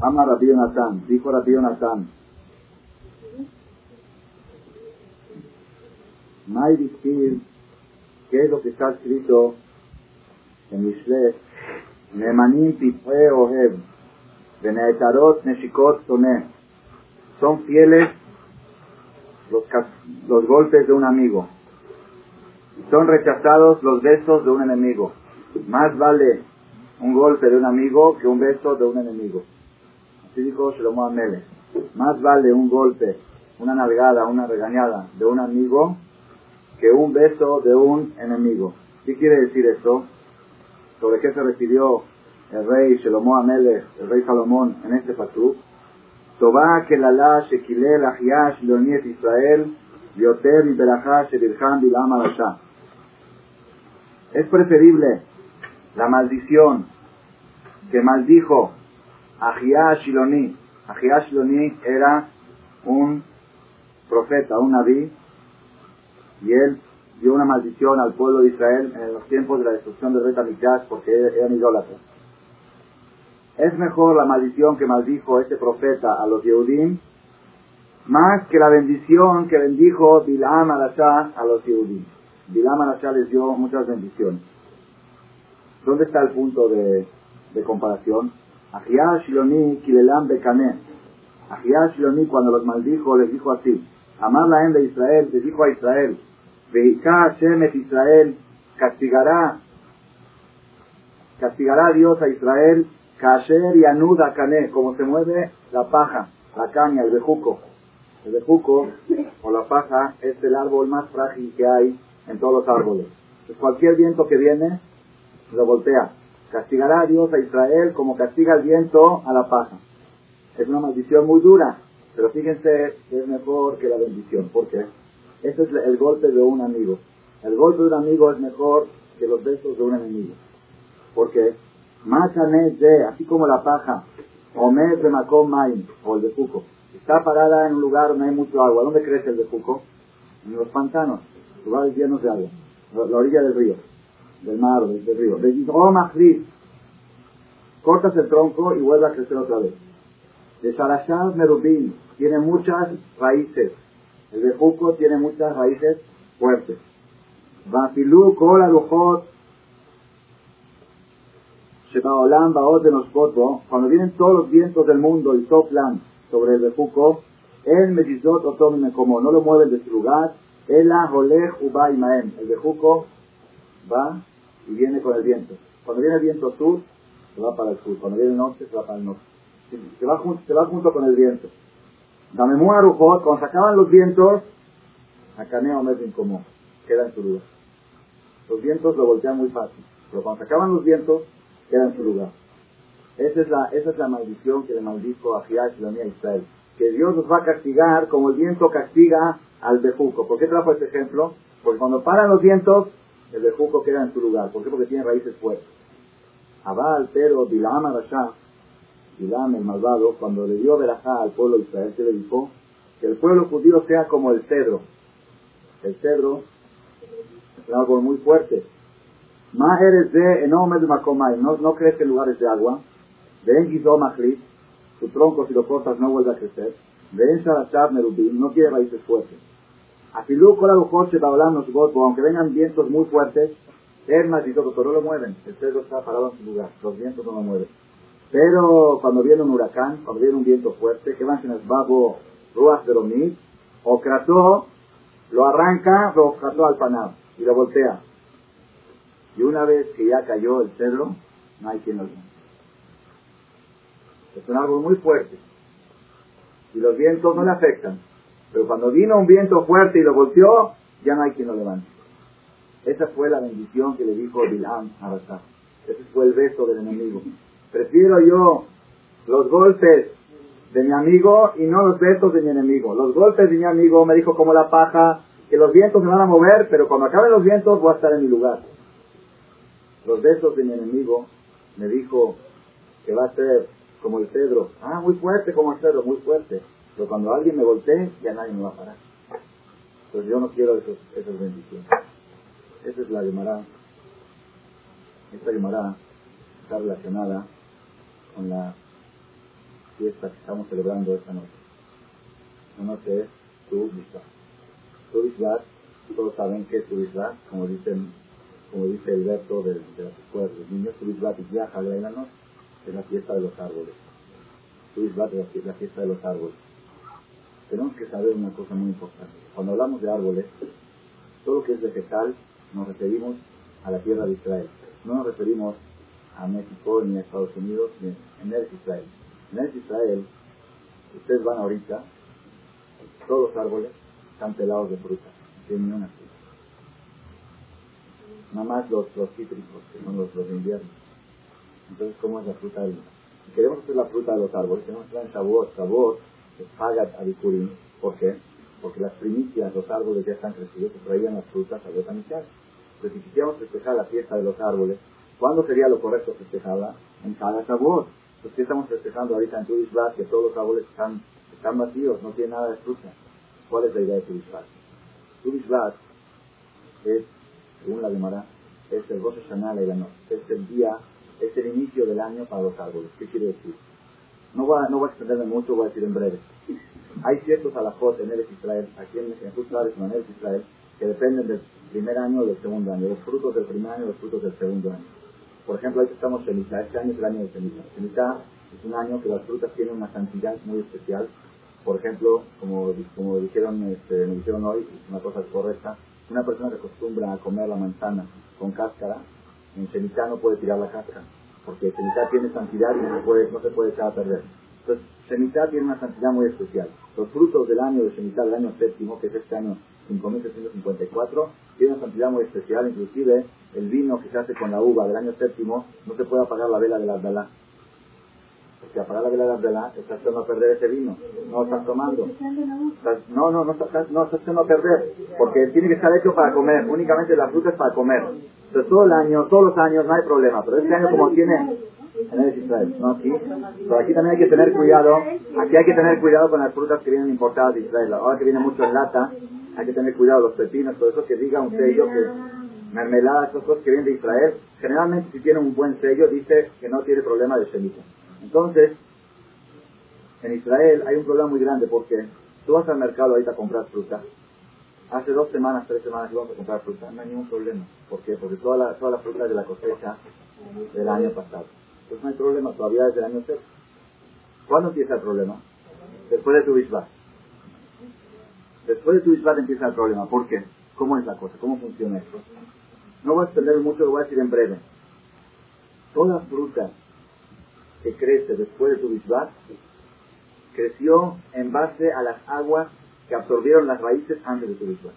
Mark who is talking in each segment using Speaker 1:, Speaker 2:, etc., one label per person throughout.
Speaker 1: Ama Rabbi Natán, dijo Rabbi Natán, Maidikir, ¿qué es lo que está escrito en Mishle? Nemanim Pipue Ohev, Beneetarot Neshikot Tone. Son fieles los, los golpes de un amigo. Son rechazados los besos de un enemigo. Más vale un golpe de un amigo que un beso de un enemigo. Así dijo Shlomo Amele. Más vale un golpe, una nalgada, una regañada de un amigo que un beso de un enemigo. ¿Qué quiere decir esto? ¿Sobre qué se refirió el rey Shlomo Amele, el rey Salomón, en este pasú? Tobá que la la shekilel ahiash leoniet Israel, yoter y berajá shedirham bilam Es preferible la maldición que maldijo Ahiah Shiloni. Ahiah Shiloni era un profeta, un naví, y él dio una maldición al pueblo de Israel en los tiempos de la destrucción del rey porque eran idólatras. Es mejor la maldición que maldijo este profeta a los Yehudim más que la bendición que bendijo Bilam Alasha a los Yehudim. Bilam Alasha les dio muchas bendiciones. ¿Dónde está el punto de, de comparación? Ahiah Shiloni Kilelam Bekané. Ahiah Shiloni cuando los maldijo les dijo así. Amar la de Israel, les dijo a Israel. Veika Hashem Israel. Castigará. Castigará Dios a Israel. Kasher y Anuda Kané. Como se mueve la paja, la caña, el bejuco. El bejuco o la paja es el árbol más frágil que hay en todos los árboles. Cualquier viento que viene lo voltea. Castigará a Dios a Israel como castiga el viento a la paja. Es una maldición muy dura, pero fíjense es mejor que la bendición. ¿Por qué? Ese es el golpe de un amigo. El golpe de un amigo es mejor que los besos de un enemigo. ¿Por qué? de, así como la paja, o de o el de Fuco, está parada en un lugar donde hay mucho agua. ¿Dónde crece el de Fuco? En los pantanos, lugares llenos de agua, la orilla del río del mar, del, río. De cortas el tronco y vuelve a crecer otra vez. De Sarashad Merubin tiene muchas raíces. El de Juco tiene muchas raíces fuertes. Bafilu Kola Lujot Shebaolam Baot de Nospoto, cuando vienen todos los vientos del mundo y soplan sobre el bejuco, el Mejizot Otom como no lo mueven de su lugar, Ela Holech Uba Imaem, el bejuco va y viene con el viento. Cuando viene el viento sur, se va para el sur. Cuando viene el norte, se va para el norte. Se va, se va junto con el viento. Dame Rujot, cuando se acaban los vientos, Acaneo me como queda en su lugar. Los vientos lo voltean muy fácil, pero cuando se acaban los vientos, queda en su lugar. Esa es la, esa es la maldición que le maldijo a Giach y a Israel. Que Dios nos va a castigar como el viento castiga al bejuco. ¿Por qué trajo este ejemplo? Porque cuando paran los vientos, el bejuco queda en su lugar. ¿Por qué? Porque tiene raíces fuertes. Abal, pero Bilam Arashá, Bilam el malvado, cuando le dio verajá al pueblo de Israel, se le dijo que el pueblo judío sea como el cedro. El cedro es algo muy fuerte. Más eres de no, no crece en lugares de agua. Ven Gizo su tronco si lo cortas no vuelve a crecer. Ven Sharashab Merubim, no tiene raíces fuertes. Afilú aunque vengan vientos muy fuertes, más y todo, no lo mueven. El cedro está parado en su lugar, los vientos no lo mueven. Pero cuando viene un huracán, cuando viene un viento fuerte, que van el babo ruas de Romí, o Krató lo arranca, lo trató al panal y lo voltea. Y una vez que ya cayó el cedro, no hay quien lo levante. Es un árbol muy fuerte. Y los vientos no le afectan. Pero cuando vino un viento fuerte y lo golpeó, ya no hay quien lo levante. Esa fue la bendición que le dijo Bilam a Rasha. Ese fue el beso del enemigo. Prefiero yo los golpes de mi amigo y no los besos de mi enemigo. Los golpes de mi amigo me dijo como la paja, que los vientos se van a mover, pero cuando acaben los vientos voy a estar en mi lugar. Los besos de mi enemigo me dijo que va a ser como el cedro. Ah, muy fuerte como el cedro, muy fuerte. Pero cuando alguien me voltee, ya nadie me va a parar. Pues yo no quiero esos, bendiciones. Esa es la Gemara. Esta Gemara está relacionada con la fiesta que estamos celebrando esta noche. Esta noche es Tu Bishvat. Tu todos saben que es Tu como dicen, como dice el verso de, de las escuelas de los niños, Tu Bishvat y es la fiesta de los árboles. Tu Bishvat es la fiesta de los árboles. Tenemos que saber una cosa muy importante. Cuando hablamos de árboles, todo lo que es vegetal nos referimos a la tierra de Israel. No nos referimos a México ni a Estados Unidos, ni en el Israel. En el Israel, ustedes van ahorita, todos los árboles están pelados de fruta, no tienen ni una fruta. Nada más los, los cítricos, que son los, los de invierno. Entonces, ¿cómo es la fruta del Si queremos hacer la fruta de los árboles, tenemos que sabor, sabor, pagat abikurim. ¿Por qué? Porque las primicias, los árboles ya están crecidos, se traían las frutas a Betamichal. Entonces, si quisiéramos festejar la fiesta de los árboles, ¿cuándo sería lo correcto festejarla? En cada sabor. Entonces, ¿qué estamos festejando ahorita en Tudisbat? Que todos los árboles están, están vacíos, no tienen nada de fruta. ¿Cuál es la idea de Tudisbat? Tudisbat es, según la Gemara, es el Rosh Hashanah noche. es el día, es el inicio del año para los árboles. ¿Qué quiere decir? No voy, a, no voy a extenderme mucho, voy a decir en breve. Hay ciertos alajot en Eres Israel, aquí en, en en Eres Israel, que dependen del primer año o del segundo año, los frutos del primer año y los frutos del segundo año. Por ejemplo, ahí estamos Shemitah, este año es el año de Shemitah. Shemitah es un año que las frutas tienen una cantidad muy especial. Por ejemplo, como, como dijeron, este, me dijeron hoy, una cosa correcta, una persona que acostumbra a comer la manzana con cáscara, en Shemitah no puede tirar la cáscara, porque Shemitah tiene santidad y no puede, no se puede echar a perder. Entonces, tiene una santidad muy especial. Los frutos del año de Shemitah, del año séptimo, que es este año 5.654, tiene una santidad muy especial, inclusive el vino que se hace con la uva del año séptimo, no se puede apagar la vela de la Abdalá. Porque apagar la vela de la Abdalá estás echando a perder ese vino, no estás tomando. no, no, no estás, no estás perder, porque tiene que estar hecho para comer, únicamente la fruta es para comer. Entonces todo el año, todos los años no hay problema, pero este año como tiene en Israel, ¿no? Aquí, pero aquí también hay que tener cuidado, aquí hay que tener cuidado con las frutas que vienen importadas de Israel. Ahora que viene mucho en lata, hay que tener cuidado los pepinos, todo eso que diga un sello que mermelada, esas cosas que vienen de Israel, generalmente si tiene un buen sello dice que no tiene problema de semilla. Entonces, en Israel hay un problema muy grande porque tú vas al mercado ahorita a comprar fruta. Hace dos semanas, tres semanas que vamos a comprar fruta, no hay ningún problema. ¿Por qué? Porque toda la, toda la fruta de la cosecha del año pasado. Entonces no hay problema, todavía desde el año cero. ¿Cuándo empieza el problema? Después de tu bisbat. Después de tu bisbat empieza el problema. ¿Por qué? ¿Cómo es la cosa? ¿Cómo funciona esto? No voy a extender mucho, lo voy a decir en breve. Toda fruta que crece después de tu bisbat creció en base a las aguas que absorbieron las raíces antes de tu bisbat.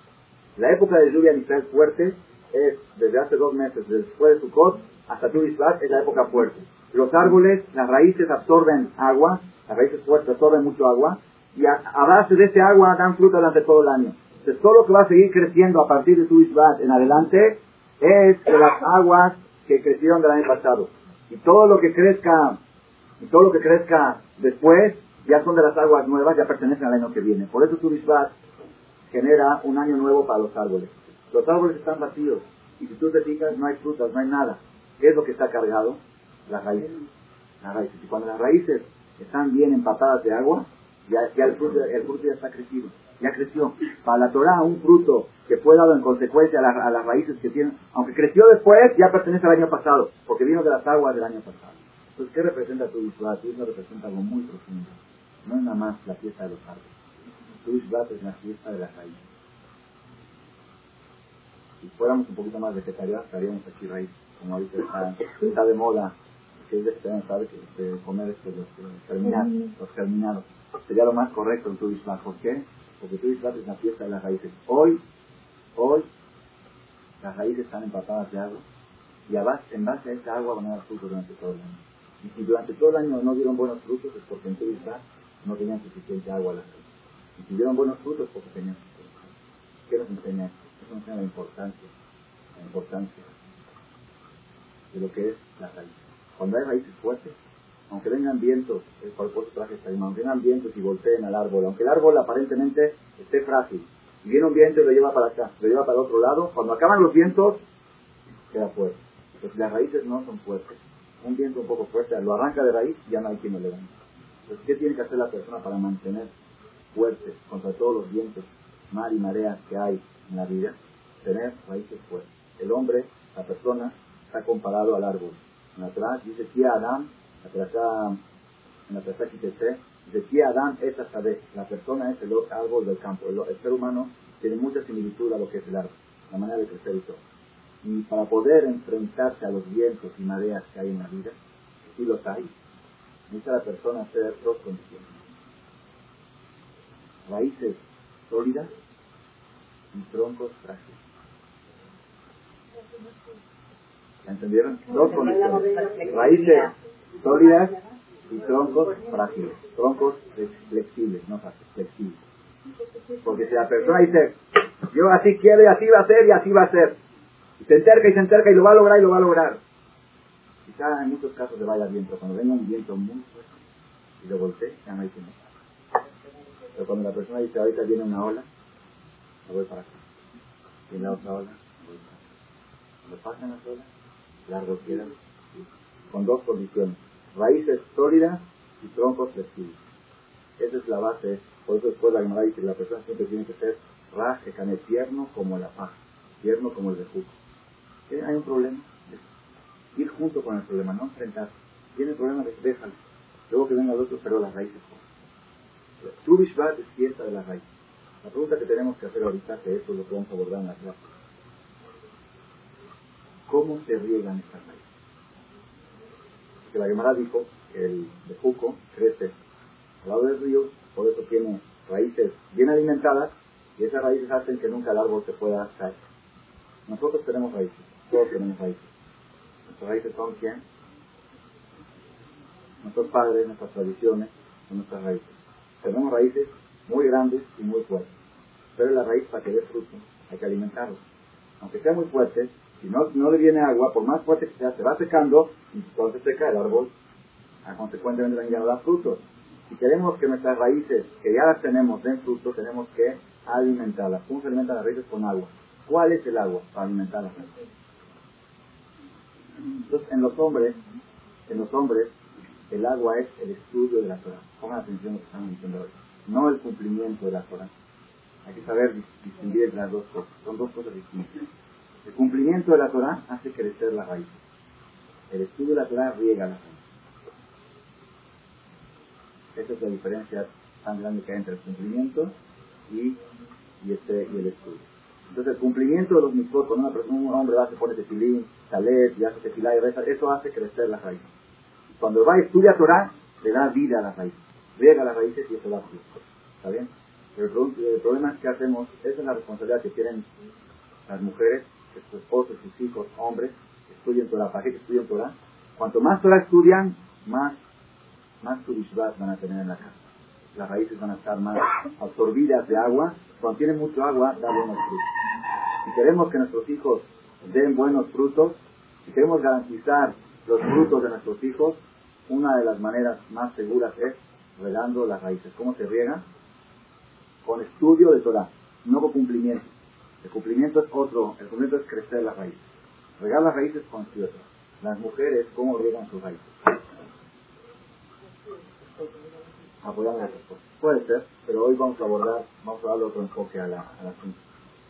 Speaker 1: La época de lluvia en Israel fuerte es desde hace dos meses, después de Sukkot hasta tu bisbat, es la época fuerte. Los árboles, las raíces absorben agua, las raíces fuertes absorben mucho agua, y a, base de ese agua dan fruta durante todo el año. Entonces, todo lo que va a seguir creciendo a partir de tu Isbat en adelante es de las aguas que crecieron del año pasado. Y todo lo que crezca, y todo lo que crezca después, ya son de las aguas nuevas, ya pertenecen al año que viene. Por eso tu genera un año nuevo para los árboles. Los árboles están vacíos, y si tú te fijas, no hay frutas, no hay nada. ¿Qué es lo que está cargado? Las raíces. Las raíces. Y cuando las raíces están bien empapadas de agua, ya, el, fruto, el fruto ya está crecido, ya creció. Para la Torah, un fruto que fue dado en consecuencia a, las raíces que tienen, aunque creció después, ya pertenece al año pasado, porque vino de las aguas del año pasado. Entonces, ¿qué representa tu Ishvat? Tu representa algo muy profundo. No es nada más la fiesta de los árboles. Tu Ishvat es la fiesta de las raíces. Si fuéramos un poquito más vegetarianos, estaríamos aquí raíces, como ahorita está, está de moda que es vegetariano sabe que comer este, los, germinados, los germinados. Sería lo más correcto en tu Islam. ¿Por qué? Porque tu Islam es la fiesta de las raíces. Hoy, hoy, las raíces están empapadas de agua y en base a esa agua van a dar frutos durante todo el año. Y si durante todo el año no dieron buenos frutos es porque en Islam no tenían suficiente agua las raíces. Y si dieron buenos frutos es porque tenían suficiente ¿Qué nos enseña esto? Eso nos enseña la importancia, la importancia de lo que es la raíz. Cuando hay raíces fuertes, aunque vengan vientos, el cuerpo traje está aunque vengan vientos y golpeen al árbol, aunque el árbol aparentemente esté frágil, y viene un viento y lo lleva para acá, lo lleva para el otro lado, cuando acaban los vientos, queda fuerte. Entonces las raíces no son fuertes. Un viento un poco fuerte lo arranca de raíz y ya no hay quien lo levante. Entonces, ¿qué tiene que hacer la persona para mantener fuerte contra todos los vientos, mar y mareas que hay en la vida? Tener raíces fuertes. El hombre, la persona, está comparado al árbol. En atrás dice, que Adam, en la tercera dice, que Adam es saber. La persona es el árbol del campo. El, el ser humano tiene mucha similitud a lo que es el árbol, la manera de crecer y todo. Y para poder enfrentarse a los vientos y mareas que hay en la vida, si los hay, necesita la persona hacer dos condiciones. Raíces sólidas y troncos frágiles. ¿Entendieron? Dos condiciones. Raíces sólidas y troncos frágiles. Troncos flexibles, no fáciles, flexibles. Porque si la persona dice, yo así quiero y así va a ser y así va a ser, y se enterca y se enterca y lo va a lograr y lo va a lograr, quizá en muchos casos le vaya bien, pero cuando venga un viento muy fuerte y lo voltee, ya no hay que Pero cuando la persona dice, ahorita viene una ola, me voy para acá. Viene la otra ola, me voy para acá. Cuando pasan las olas, largo quedan, con dos condiciones, raíces sólidas y troncos flexibles. Esa es la base por eso después la dice que la persona siempre tiene que ser raje, cane, tierno como la paja, tierno como el bejuco. Hay un problema, ir junto con el problema, no enfrentar. Tiene el problema, déjalo. Luego que venga el otro, pero las raíces. Tu Bishvat es fiesta de las raíces. La pregunta que tenemos que hacer ahorita, que eso es lo que vamos a abordar en la clase. ¿Cómo se riegan estas raíces? Porque la Gemara dijo que el bejuco crece al lado del río por eso tiene raíces bien alimentadas y esas raíces hacen que nunca el árbol se pueda caer. Nosotros tenemos raíces, todos tenemos raíces. Nuestras raíces son quién? Nuestros padres, nuestras tradiciones, son nuestras raíces. Tenemos raíces muy grandes y muy fuertes. Pero la raíz para que dé fruto hay que alimentarla. Aunque sea muy fuerte, si no, no le viene agua, por más fuerte que sea, se va secando y cuando se seca el árbol, consecuentemente ya no da frutos. Si queremos que nuestras raíces, que ya las tenemos den fruto, tenemos que alimentarlas. ¿Cómo se alimentan las raíces? Con agua. ¿Cuál es el agua para alimentar las raíces? Entonces, en los hombres, en los hombres, el agua es el estudio de la Torah. Pongan atención a lo que estamos diciendo hoy. No el cumplimiento de la Torah. Hay que saber distinguir las dos cosas. Son dos cosas distintas. El cumplimiento de la Torah hace crecer la raíz. El estudio de la Torah riega la raíz. Esa es la diferencia tan grande que hay entre el cumplimiento y, este, y el estudio. Entonces, el cumplimiento de los mitzvot, cuando una persona, un hombre va, se pone tefilín, talet, y hace tefilá y reza, eso hace crecer las raíces. Cuando va y estudia Torah, le da vida a las raíces. Riega las raíces y eso da fruto. ¿Está bien? Pero el, problema es que hacemos, esa es la responsabilidad que tienen las mujeres, que sus esposos, sus hijos, hombres, estudien Torah. ¿Para qué estudien Torah? Cuanto más Torah estudian, más más turishvat van a tener en la casa. Las raíces van a estar más absorbidas de agua. Cuando tienen mucho agua, da buenos frutos. Si queremos que nuestros hijos den buenos frutos, si queremos garantizar los frutos de nuestros hijos, una de las maneras más seguras es regando las raíces. ¿Cómo se riega? Con estudio de Torah, no con cumplimiento. El cumplimiento es otro, el cumplimiento es crecer las raíces. Regar las raíces con estudio. Las mujeres, ¿cómo riegan sus raíces? apoyando a Puede ser, pero hoy vamos a abordar, vamos a darle otro enfoque a la, a la.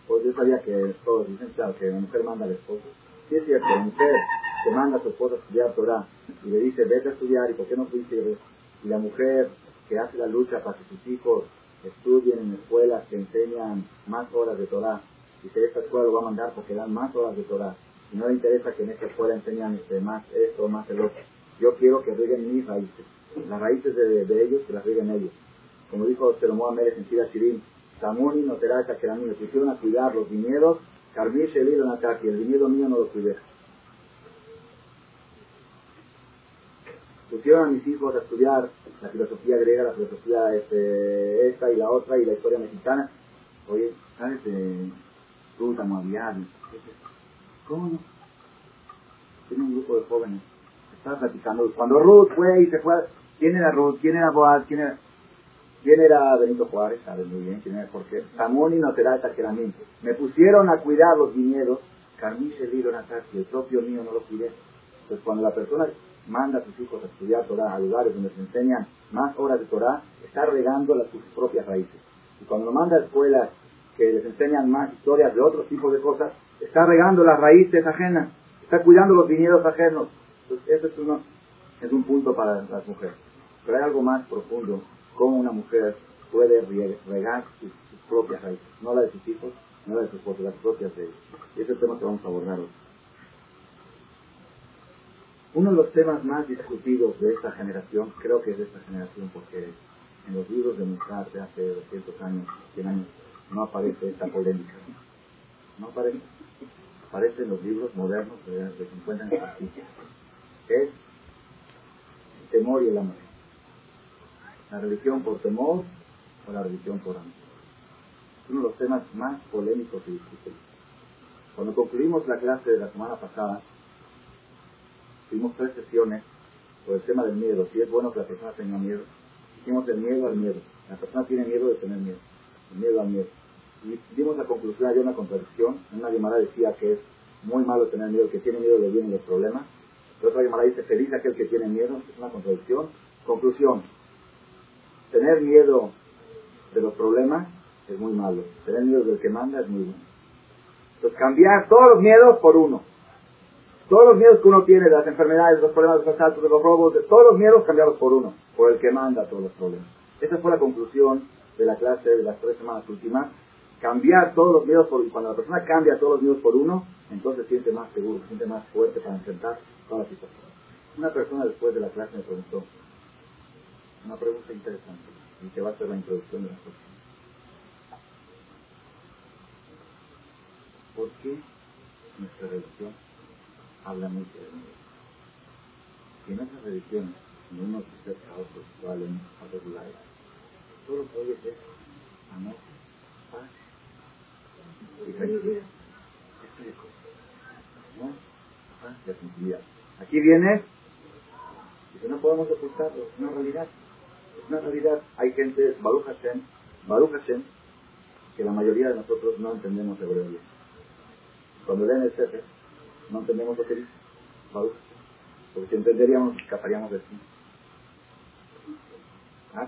Speaker 1: Pues yo sabía que todos dicen, claro, que la mujer manda al esposo. Sí es cierto, la mujer que manda a su esposo a estudiar Torah y le dice, vete a estudiar, ¿y por qué no fuiste? Y la mujer que hace la lucha para que sus hijos estudien en escuelas que enseñan más horas de Torah, dice, esta escuela lo va a mandar porque dan más horas de Torah. Y no le interesa que en esta escuela enseñan este, más esto, más el otro. Yo quiero que rieguen mis raíces las raíces de, de ellos que las rieguen ellos. Como dijo Salomón Amérez en Sira Samuni no será mí me pusieron a cuidar los viñedos, Carmí Shelil y el viñedo mío no lo cuidé. Pusieron a mis hijos a estudiar la filosofía griega, la filosofía este, esta y la otra y la historia mexicana. Oye, ¿sabes de Ruta ¿Cómo no? Tiene un grupo de jóvenes. Estaba platicando. Cuando Ruth fue y se fue ¿Quién era Ruth? ¿Quién era Boaz? ¿Quién era, quién era Benito Juárez? Sabes muy bien quién era, porque Samón y Noterata que Me pusieron a cuidar los viñedos, Carmí se dieron a el propio mío no lo cuidé. Pues cuando la persona manda a sus hijos a estudiar Torah a lugares donde se enseñan más horas de Torah, está regando las, sus propias raíces. Y cuando lo manda a escuelas que les enseñan más historias de otros tipos de cosas, está regando las raíces ajenas, está cuidando los viñedos ajenos. Entonces, eso es, uno, es un punto para las mujeres. Pero hay algo más profundo, cómo una mujer puede regar sus, propias raíces, no la de sus hijos, no la de sus las propias de ellos. Y es el tema que vamos a abordar hoy. Uno de los temas más discutidos de esta generación, creo que es de esta generación, porque en los libros de Musar de hace 200 años, 100 años, no aparece esta polémica. No aparece. Aparece en los libros modernos de, encuentran en justicia. Es el temor y el amor. La religión por temor o la religión por amor. Es uno de los temas más polémicos y discutidos. Cuando concluimos la clase de la semana pasada, tuvimos tres sesiones por el tema del miedo. Si es bueno que la persona tenga miedo. Hicimos el miedo al miedo. La persona tiene miedo de tener miedo. El miedo al miedo. Y dimos la conclusión, había una contradicción. Una llamada decía que es muy malo tener miedo, que tiene miedo le vienen los problemas. Pero otra llamada dice, feliz aquel que tiene miedo. Es una contradicción. Conclusión. Tener miedo de los problemas es muy malo. Tener miedo del que manda es muy bueno. Entonces cambiar todos los miedos por uno. Todos los miedos que uno tiene las enfermedades, de los problemas los asaltos, de los robos, todos los miedos cambiarlos por uno, por el que manda todos los problemas. Esa fue la conclusión de la clase de las tres semanas últimas. Cambiar todos los miedos por cuando la persona cambia todos los miedos por uno, entonces siente más seguro, se siente más fuerte para enfrentar todas las situaciones. Una persona después de la clase me preguntó una pregunta interesante y que va a ser la introducción de la próxima. ¿Por qué nuestra religión habla mucho de miedo. Y en otras religiones, en unos a otros, valen a otros lugares, todo lo que oyes es amor, paz y tranquilidad. Amor, paz y tranquilidad. Aquí viene, y que no podemos ocultarlo, es una realidad. Una realidad. Hay gente, Baruch Hashem, Baruch Hashem, que la mayoría de nosotros no entendemos hebreo bien. Cuando leen el Sefer, no entendemos lo que dice. Porque si entenderíamos, escaparíamos de sí. ¿Ah?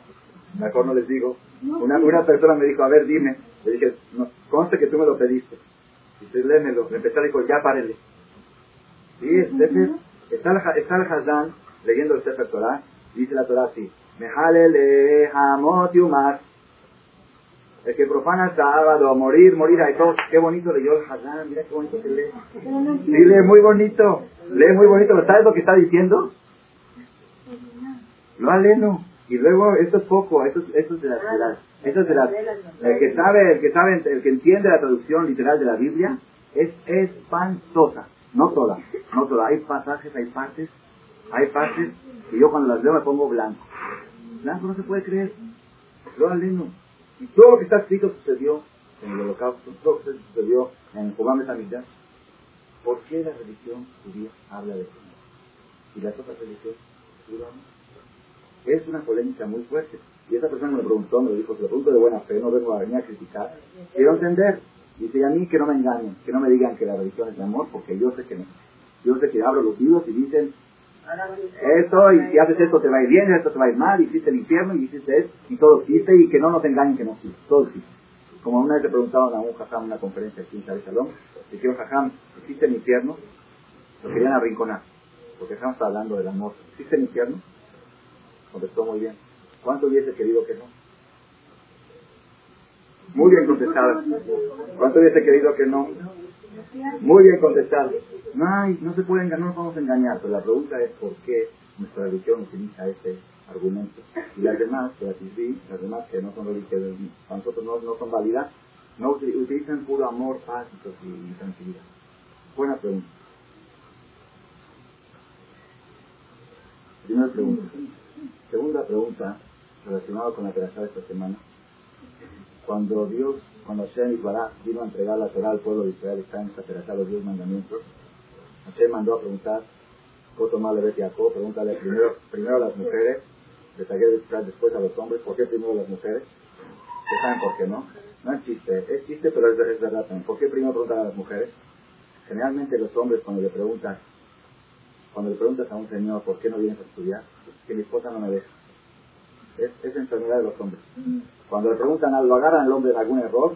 Speaker 1: Mejor no les digo. Una, una persona me dijo, a ver, dime. Le dije, no, conste que tú me lo pediste. Y Dice, lémelo. Me empezó a decir, ya párele. Sí, está, el, está el Hazán leyendo el Sefer Torah. Dice la Torah así. Mejalele hamot yumar el que profana el sábado, morir, morir, ahí todo, qué bonito leyó el Hazán, mira qué bonito que lee. Sí, lee muy bonito, lee muy bonito, ¿sabes lo que está diciendo? Lo aleno. Y luego, esto es poco, esto, esto es de las, esto es de las, el que sabe, el que sabe, el que entiende la traducción literal de la Biblia, es espantosa. No toda, no toda. Hay pasajes, hay partes, hay partes, y yo cuando las veo me pongo blanco. Blanco no se puede creer. Lo aleno. Y todo lo que está escrito sucedió en el holocausto, todo lo que sucedió en el Jobam Samidad. ¿Por qué la religión judía habla de Señor? Y las otras religiones Es una polémica muy fuerte. Y esa persona me preguntó, me dijo, se lo pregunto de buena fe, no vengo a venir a criticar. Quiero entender. Dice, y a mí que no me engañen, que no me digan que la religión es de amor, porque yo sé que no. Yo sé que abro los libros y dicen, esto, y si haces esto te va a ir bien, esto te va a mal, y hiciste el infierno, y hiciste esto, y todo existe, y que no nos engañen que no existe, todo existe. Como una vez le preguntaban a un jajam en una conferencia aquí en Salón, dijeron, jajam, ¿existe el infierno? Lo querían arrinconar, porque jajam está hablando del amor. ¿Existe el infierno? Contestó muy bien. ¿Cuánto hubiese querido que no? Muy bien contestado. ¿Cuánto hubiese querido que no? Muy bien contestado. No, no se puede engañar, no nos vamos a engañar, pero la pregunta es por qué nuestra religión utiliza este argumento. Y las demás, que las demás que no son religiones, para nosotros no, son válidas, no utilizan puro amor, paz y tranquilidad. Buena pregunta. Primera pregunta. Segunda pregunta, relacionada con la que de esta semana. Cuando Dios cuando Hashem Bará vino a entregar la Torah al pueblo de Israel, está en los diez mandamientos, Hashem mandó a preguntar, tomarle Lebet Jacob, pregúntale primero, primero a las mujeres, después a los hombres, ¿por qué primero a las mujeres? ¿Ustedes saben por qué no? No es chiste, es chiste pero es, verdad también. ¿Por qué primero preguntar a las mujeres? Generalmente los hombres cuando le preguntan Cuando le preguntas a un señor por qué no vienes a estudiar, que mi esposa no me deja. Es, es enfermedad de los hombres. Cuando le preguntan algo, agarran al hombre de algún error,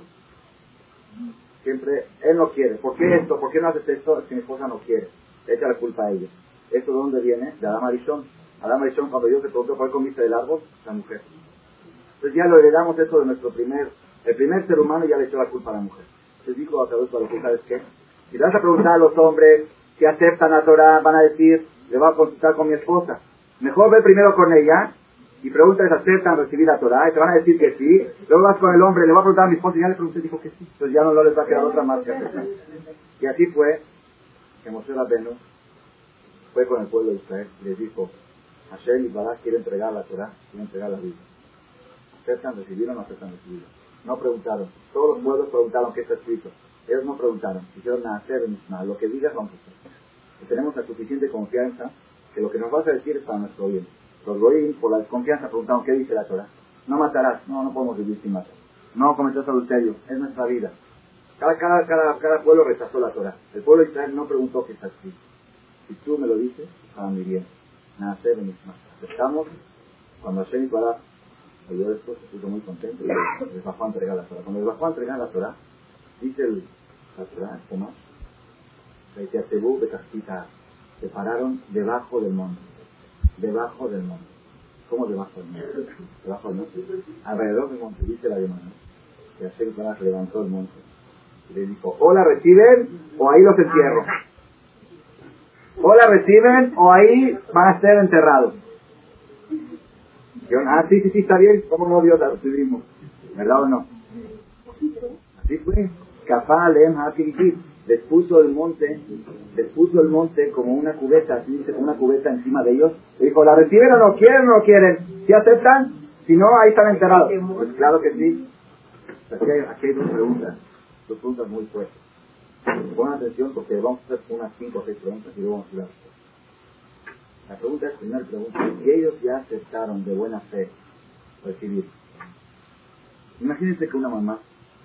Speaker 1: siempre, él no quiere. ¿Por qué esto? ¿Por qué no haces esto? Es que mi esposa no quiere. Echa la culpa a ella. ¿Esto de dónde viene? De Adán Marichón. Adán Marichón, cuando Dios se preguntó cuál comiste del árbol, la mujer. Entonces ya lo heredamos eso de nuestro primer, el primer ser humano ya le echó la culpa a la mujer. Les dijo a través que sabes qué. Si le vas a preguntar a los hombres que aceptan a Torah, van a decir, le voy a consultar con mi esposa. Mejor ve primero con ella y pregúntales, ¿aceptan recibir la Torah? Y te van a decir que sí. Luego vas con el hombre, le voy a preguntar a mi esposa y ya le pregunté, dijo que sí. Entonces ya no, les va a quedar otra más que aceptar. Y así fue que Moshe Rabbeinu fue con el pueblo de Israel y les dijo, Hashem y Barak quieren entregar la Torah, quieren entregar la vida. ¿Aceptan recibir o no aceptan recibir? No preguntaron. Todos los pueblos preguntaron qué está escrito. Ellos no preguntaron. Dijeron, nacer en Lo que digas vamos a hacer. Y tenemos la suficiente confianza que lo que nos vas a decir es para nuestro bien. Los goyim, por la desconfianza, preguntaron qué dice la Torah. No matarás. No, no podemos vivir sin matar. No cometerás adulterio. Es nuestra vida. Cada, cada, cada, cada pueblo rechazó la Torah. El pueblo de Israel no preguntó qué está escrito. Si tú me lo dices, para mi bien. Nacer en Aceptamos. Cuando Hashem y Bará oyó esto, se puso muy contento y les bajó a entregar la Torah. Cuando les bajó a entregar la Torah, dice el, la Torah, ¿cómo? Se pararon debajo del monte. Debajo del monte. ¿Cómo debajo del monte? Debajo del monte. Alrededor del monte, dice la demanda. Y Hashem Bará levantó el monte. Y le dijo, o la reciben o ahí los entierro. O la reciben o ahí van a ser enterrados. Dijeron, ah, sí, sí, sí, está bien. ¿Cómo no Dios la recibimos? ¿Verdad o no? Así fue. Capá, leem, les puso el monte, les puso el monte como una cubeta, así dice, una cubeta encima de ellos. Le dijo, ¿la reciben o no quieren o no quieren? ¿Si aceptan? Si no, ahí están enterrados. Pues claro que sí. Aquí hay, aquí hay dos preguntas, dos preguntas muy fuertes. Pongan atención porque vamos a hacer unas cinco o seis preguntas y luego vamos a hablar. La pregunta es, primera pregunta, si ellos ya aceptaron de buena fe recibir. Imagínense que una mamá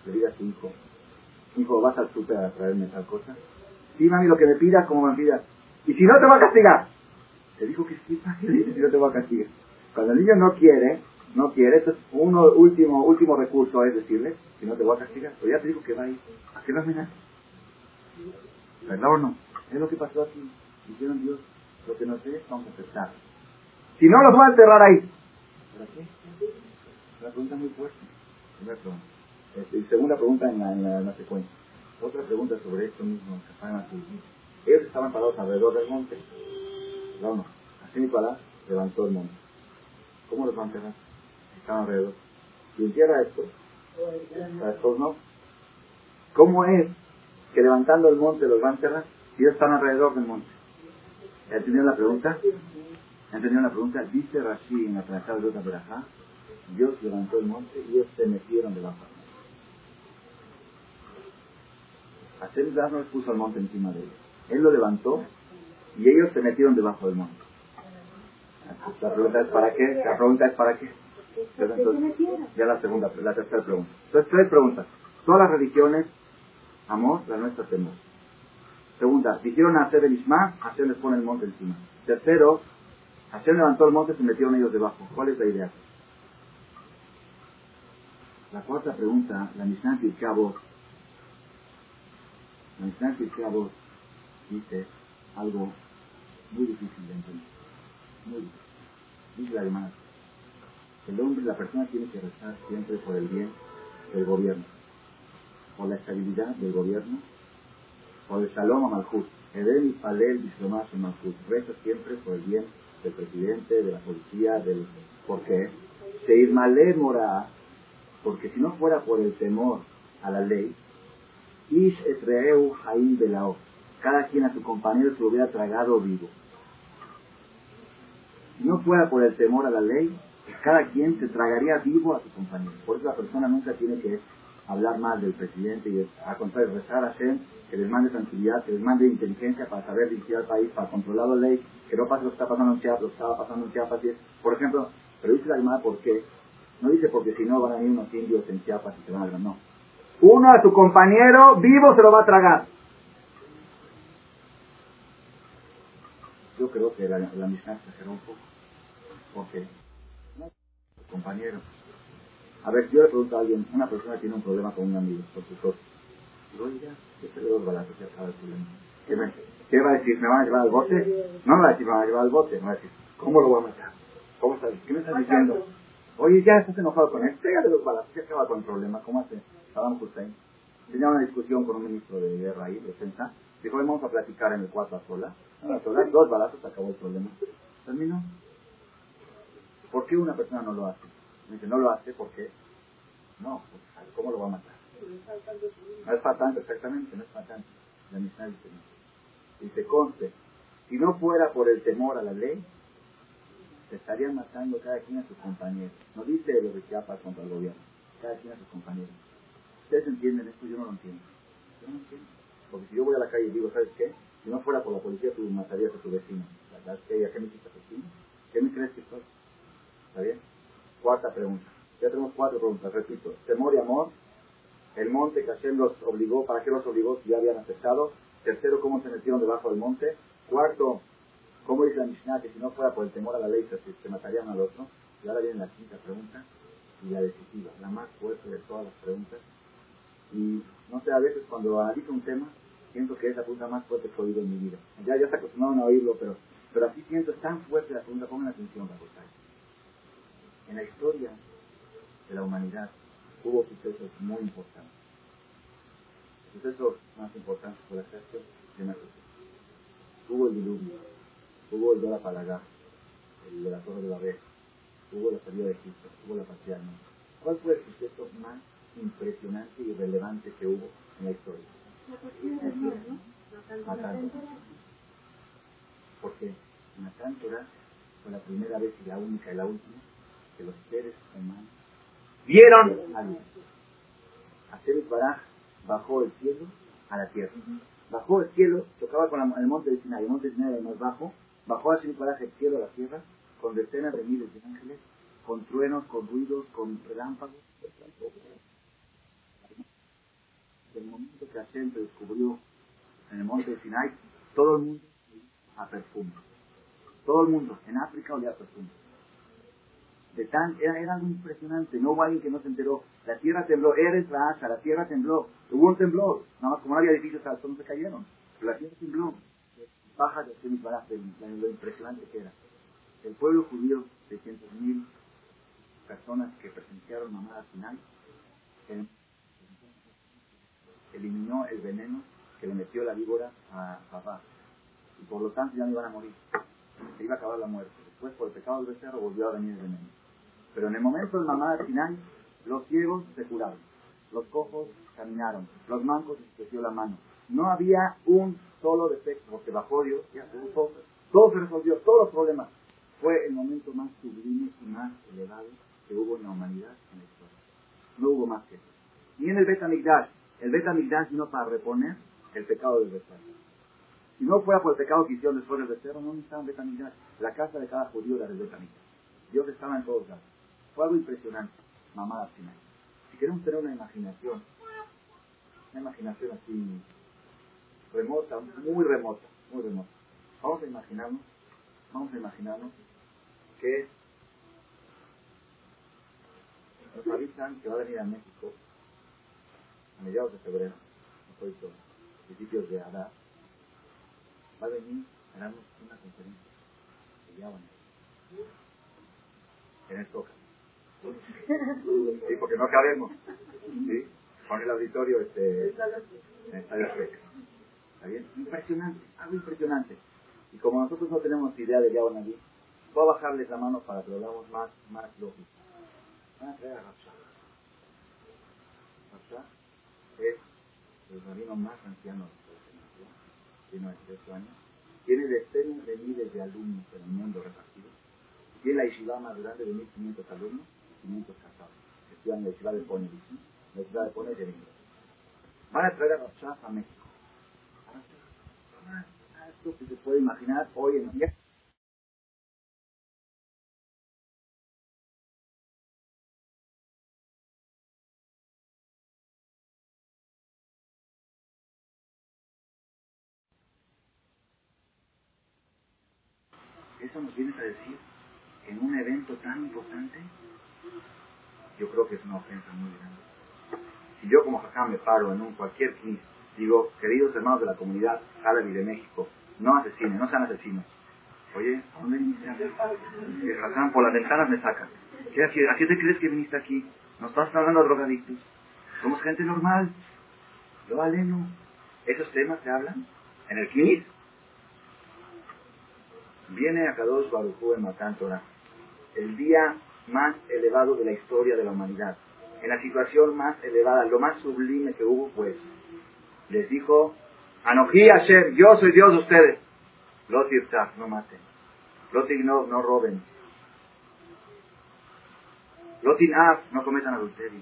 Speaker 1: le diga a su hijo, hijo, vas al súper a traerme tal cosa. Sí, mami, lo que me pidas, como me pidas. Y si no, te va a castigar. Le dijo que sí, ¿qué dice si no te va a castigar? Cuando el niño no quiere, no quiere, entonces uno último, último recurso es decirle, si no te voy a castigar. Pero ya te digo que va a ir. ¿A qué vas a ¿Verdad o no? Es lo que pasó aquí. Dijeron Dios, lo que nos dé, vamos a aceptar. Si no, los va a enterrar ahí. ¿Para qué? Una pregunta muy fuerte. Primera pregunta. Este, y segunda pregunta en la, en, la, secuencia. Otra pregunta sobre esto mismo. Ellos estaban parados alrededor del monte. No. Así para levantó el monte. ¿Cómo los enterrar? Estaban alrededor. Si entierra esto, a estos no. ¿Cómo es que levantando el monte los van a enterrar si ellos están alrededor del monte? ¿Entendieron la pregunta? ¿Entendieron la pregunta? Dice Rashi en la trazada de otra Dios levantó el monte y ellos se metieron debajo del monte. Hashem no les puso el monte encima de ellos. Él lo levantó y ellos se metieron debajo del monte. La pregunta es para qué, la pregunta es para qué. Entonces, ya la segunda, la tercera pregunta. Entonces, tres preguntas. Todas las religiones, amor, la nuestra temor. Segunda, dijeron a hacer el Isma, Hashem les pone el monte encima. Tercero, Hashem levantó el monte y se metieron ellos debajo. ¿Cuál es la idea? La cuarta pregunta, la Mishnah Cabo, Mishnah Cabo dice algo muy difícil de entender. Muy difícil. Dice la hermana, el hombre, la persona tiene que rezar siempre por el bien del gobierno, por la estabilidad del gobierno o de Shalom a Malchut. Eden y Palel Bislomash Malchut. Reza siempre por el bien del presidente, de la policía, del... ¿Por qué? Seirmale Mora, porque si no fuera por el temor a la ley, Ish Etreu Haim Belao, cada quien a su compañero se lo hubiera tragado vivo. No fuera por el temor a la ley, cada quien se tragaría vivo a su compañero. Por eso la persona nunca tiene que hablar mal del presidente y a contrario, rezar a Hashem que les mande tranquilidad, que les mande inteligencia para saber dirigir al país, para controlar la ley, que no pase lo que está pasando en Chiapas, lo que estaba pasando en Chiapas. por ejemplo, pero dice la llamada por qué. No dice porque si no van a ir unos indios en Chiapas y se van a no. Uno a su compañero vivo se lo va a tragar. Yo creo que la, la Mishnah exageró un poco. Porque, no, compañero. A ver, yo le pregunto a alguien, una persona tiene un problema con un amigo, con su socio. Digo, oye, ya, yo te doy dos balazos, ya acaba el problema. ¿Qué, me, ¿Qué va a decir? ¿Me van a llevar al bote? No me va a decir, me van a llevar al bote. Me va a decir, ¿cómo lo voy a matar? ¿Cómo estás? ¿Qué me estás diciendo? Oye, ya estás enojado con él, pégale dos balazos, ya acaba con el problema. ¿Cómo hace Saddam Hussein? Tenía una discusión con un ministro de guerra ahí, defensa. Dijo, vamos a platicar en el cuarto a sola. A dos balazos, acabó el problema. Terminó. ¿Por qué una persona no lo hace? Me dice, no lo hace porque, no, porque ¿cómo lo va a matar? No es para tanto, exactamente, no es para tanto. La Mishnah dice, no. Dice, conste, si no fuera por el temor a la ley, se estarían matando cada quien a sus compañeros. No dice lo que Chiapas contra el gobierno, cada quien a sus compañeros. ¿Ustedes entienden esto? Yo no lo entiendo. Porque si yo voy a la calle y digo, ¿sabes qué? Si no fuera por la policía, tú matarías a tu vecino. ¿Sabes qué? ¿A qué me quitas vecino? ¿Qué me crees que soy? ¿Está bien? Cuarta pregunta. Ya tenemos cuatro preguntas, repito. Temor y amor. El monte que Hashem los obligó, ¿para qué los obligó si ya habían aceptado? Tercero, ¿cómo se metieron debajo del monte? Cuarto, ¿cómo dice la Mishnah que si no fuera por el temor a la ley se, se matarían al otro? Y ahora viene la quinta pregunta y la decisiva, la más fuerte de todas las preguntas. Y no sé, a veces cuando analizo un tema, siento que es la pregunta más fuerte que he oído en mi vida. Ya, ya se acostumbraron a oírlo, pero, pero así siento, es tan fuerte la pregunta, pongan atención, Rabotai. En la historia de la humanidad hubo sucesos muy importantes. Sucesos más importantes por ejemplo de una. Hubo el diluvio, hubo el Dora Palagá, el de la Torre de Babel, hubo la salida de Egipto, hubo la partida del mundo. ¿Cuál fue el suceso más impresionante y relevante que hubo en la historia? Matán. Porque Matán Torah fue la primera vez y la única y la última que los seres humanos vieron a Dios. Hashem Baraj bajó el cielo a la tierra. Bajó el cielo, tocaba con la, el monte de Sinai, el monte de Sinai era más bajo, bajó Hashem Baraj el cielo a la tierra con decenas de miles de ángeles, con truenos, con ruidos, con relámpagos. Del momento que Hashem se descubrió en el monte de Sinai, todo el mundo a perfume. Todo el mundo, en África olía a perfume de tan, era, era, algo impresionante, no hubo alguien que no se enteró. La tierra tembló, eres la asha, la tierra tembló, hubo un temblor, nada más como no había edificios altos, no se cayeron, pero la tierra tembló. Baja de lo impresionante que era. El pueblo judío, 600.000 personas que presenciaron mamada final, eliminó el veneno que le metió la víbora a papá. Y por lo tanto ya no iban a morir. Se iba a acabar la muerte. Después, por el pecado del becerro, volvió a venir el veneno. Pero en el momento del mamá al final, los ciegos se curaron, los cojos caminaron, los mancos se la mano. No había un solo defecto, porque bajó Dios, ya todo, todo se resolvió, todos los problemas. Fue el momento más sublime y más elevado que hubo en la humanidad en la historia. No hubo más que eso. Y en el Betamigdash, el Betamigdash vino para reponer el pecado del becerro. Si no fuera por el pecado que hicieron después del becerro, no necesitaban Betamigdash. La casa de cada judío era del Betamigdash. Dios estaba en todos lados. Fue algo impresionante, mamá al final. Si queremos tener una imaginación, una imaginación así remota, muy remota, muy remota. Vamos a imaginarnos, vamos a imaginarnos que nos avisan que va a venir a México mediados de febrero, a principios de Adar, va a venir a una conferencia que ya van en el Toca. Sí, porque no cabemos. ¿Sí? Con el auditorio este, en Estadio Azteca. ¿Está bien? Impresionante, algo impresionante. Y como nosotros no tenemos idea de Naví, voy a bajarles la mano para que lo hagamos más, más lógico. Van a traer a es el rabino más anciano de tiene 98 años, tiene decenas de miles de alumnos en el mundo repartidos, tiene la yeshiva más grande de 1500 alumnos, 500 casados, que estudian la ciudad de Pone, la ciudad de Pone de Van a traer a Rashaf a México. Esto que se puede imaginar hoy en día. Eso nos vienes a decir en un evento tan importante. Yo creo que es una ofensa muy grande. Si yo como acá me paro en un cualquier clip, digo, queridos hermanos de la comunidad árabe de México, no asesinen, no sean asesinos. Oye, ¿a dónde viniste? Que por las ventanas me sacan. ¿Qué, ¿A qué te crees que viniste aquí? Nos estás hablando de drogadictos. Somos gente normal. Yo aleno. ¿Esos temas se hablan? ¿En el Kinis? Viene a Kadosh Barujú en Matán el día más elevado de la historia de la humanidad. En la situación más elevada, lo más sublime que hubo, pues, les dijo, Anoji Hashem, yo soy Dios de ustedes. Lotir no maten. Lotir no, no roben. Lotin no cometan adulterio.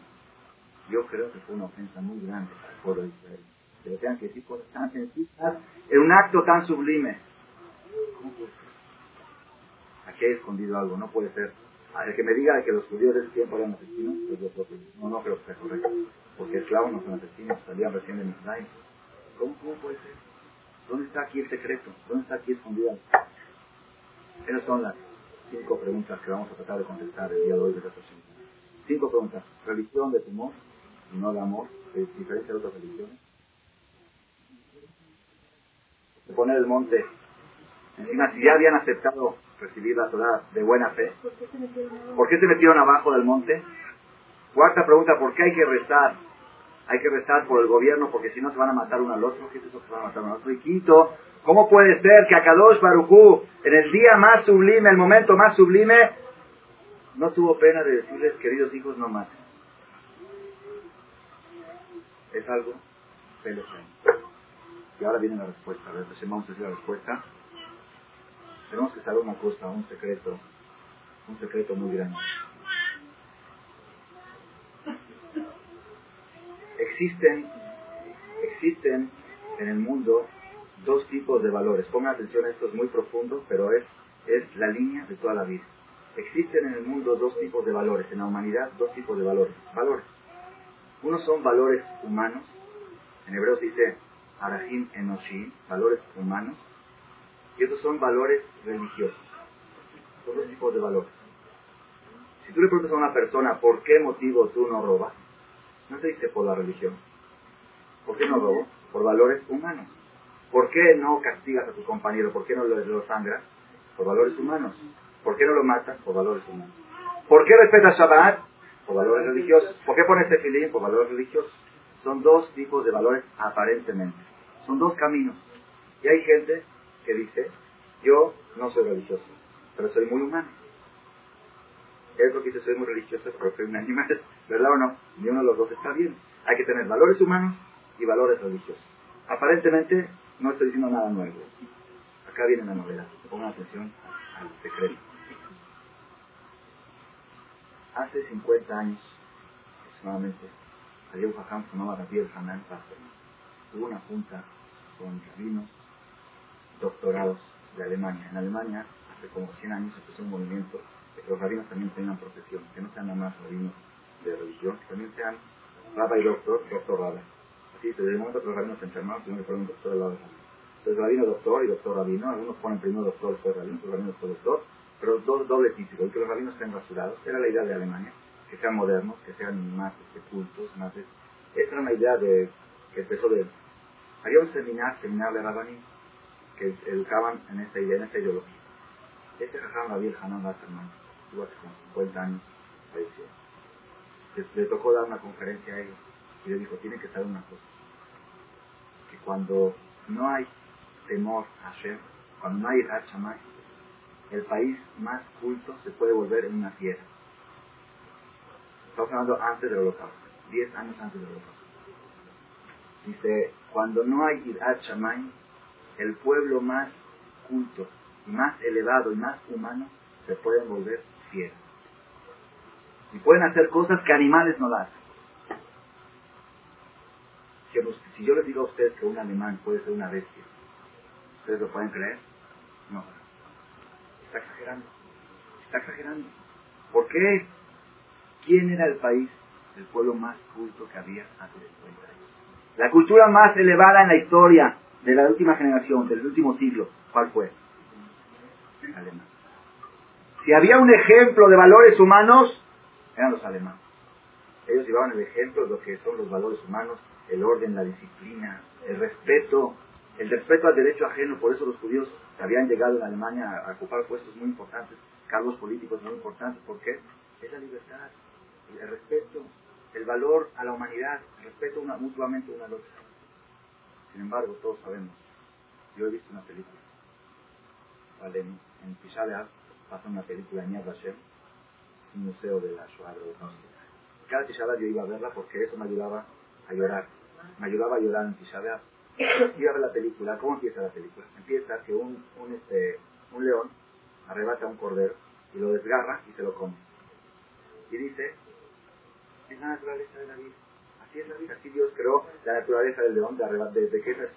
Speaker 1: Yo creo que fue una ofensa muy grande para el pueblo de Israel. Que le tengan que decir cosas tan sencillas en un acto tan sublime. Aquí hay escondido algo, no puede ser. El que me diga que los judíos de ese tiempo eran asesinos, pues yo creo que no, no creo que sea correcto. Porque esclavos no son asesinos, salían recién de Misraim. ¿Cómo, ¿Cómo puede ser? ¿Dónde está aquí el secreto? ¿Dónde está aquí escondido? Esas son las cinco preguntas que vamos a tratar de contestar el día de hoy de esta Cinco preguntas. Religión de temor y no de amor, de diferencia de otras religiones. Se pone el monte. Encima, si ya habían aceptado recibir la Torah de buena fe, ¿por qué se metieron abajo del monte? Cuarta pregunta, ¿por qué hay que rezar? Hay que rezar por el gobierno porque si no se van a matar uno al otro. ¿Qué es eso que se van a matar uno al otro? Y quinto, ¿cómo puede ser que a Kadosh Barujú, en el día más sublime, el momento más sublime, no tuvo pena de decirles, queridos hijos, no maten. Es algo Y ahora viene la respuesta. A ver, vamos a decir la respuesta. Tenemos que saber una cosa, un secreto, un secreto muy grande. Existen, existen en el mundo dos tipos de valores. Pongan atención esto, es muy profundo, pero es, es la línea de toda la vida. Existen en el mundo dos tipos de valores, en la humanidad dos tipos de valores. Valores. Unos son valores humanos, en hebreo se dice arahim enoshim, valores humanos, y otros son valores religiosos. Son dos tipos de valores. Si tú le preguntas a una persona por qué motivo tú no robas, no se dice por la religión. ¿Por qué no robo? Por valores humanos. ¿Por qué no castigas a tu compañero? ¿Por qué no lo, lo sangras? Por valores humanos. ¿Por qué no lo matas? Por valores humanos. ¿Por qué respetas Shabbat? Por valores religiosos. ¿Por qué pones tefilín? Por valores religiosos. Son dos tipos de valores aparentemente. Son dos caminos. Y hay gente que dice, yo no soy religioso, pero soy muy humano. Es lo que dice, soy muy religioso, pero soy un animal. ¿Verdad o no? Ni uno de los dos está bien. Hay que tener valores humanos y valores religiosos. Aparentemente no estoy diciendo nada nuevo. Acá viene la novedad. Pongan atención al secreto. Hace 50 años aproximadamente, un jajam se llamaba Gabriel Hanan Hubo una junta con rabinos doctorados de Alemania. En Alemania, hace como 100 años, empezó un movimiento de que los rabinos también tengan profesión, que no sean nada más rabinos de religión, que también sean rabbi doctor, doctor rabbi. Así, desde el momento que los rabinos se enfermaron, tuvieron que un doctor al lado de Entonces, rabino doctor y doctor rabino, algunos ponen primero doctor, después rabino, otros rabino, después doctor, pero dos doble título, y que los rabinos estén rasurados, era la idea de Alemania, que sean modernos, que sean más este, cultos, más... Esa era una idea de, que empezó de... Había un seminar, seminar de rabaní, que educaban en esta idea, en esta ideología. Este jajam Gabriel Hanan Wasserman, tuvo hace como 50 años, falleció. Le, le, tocó dar una conferencia a ellos y le dijo, tiene que saber una cosa, que cuando no hay temor a Hashem, cuando no hay Hachamay, el país más culto se puede volver en una fiera. Estamos hablando antes del holocausto, 10 años antes del holocausto. Dice, cuando no hay Irat el pueblo más culto, más elevado y más humano se pueden volver fieros. Y pueden hacer cosas que animales no hacen. Si yo les digo a ustedes que un animal puede ser una bestia, ¿ustedes lo pueden creer? No. Está exagerando. Está exagerando. ¿Por qué? ¿Quién era el país, el pueblo más culto que había hace 50 años? La cultura más elevada en la historia de la última generación, del último siglo, ¿cuál fue? alemán. Si había un ejemplo de valores humanos, eran los alemanes. Ellos llevaban el ejemplo de lo que son los valores humanos, el orden, la disciplina, el respeto, el respeto al derecho ajeno. Por eso los judíos habían llegado en Alemania a ocupar puestos muy importantes, cargos políticos muy importantes. ¿Por qué? Es la libertad, el respeto, el valor a la humanidad, el respeto una, mutuamente una al otro. Sin embargo, todos sabemos, yo he visto una película, ¿vale? en, en pasa una película en Yad Vashem, es un museo de la Shoah Cada Tisha yo iba a verla porque eso me ayudaba a llorar, me ayudaba a llorar en Tisha Iba a ver la película, ¿cómo empieza la película? Empieza que un, un, este, un león arrebata un cordero y lo desgarra y se lo come. Y dice, es la naturaleza de la vida. Así es la vida, así Dios creó la naturaleza del león, de, de, que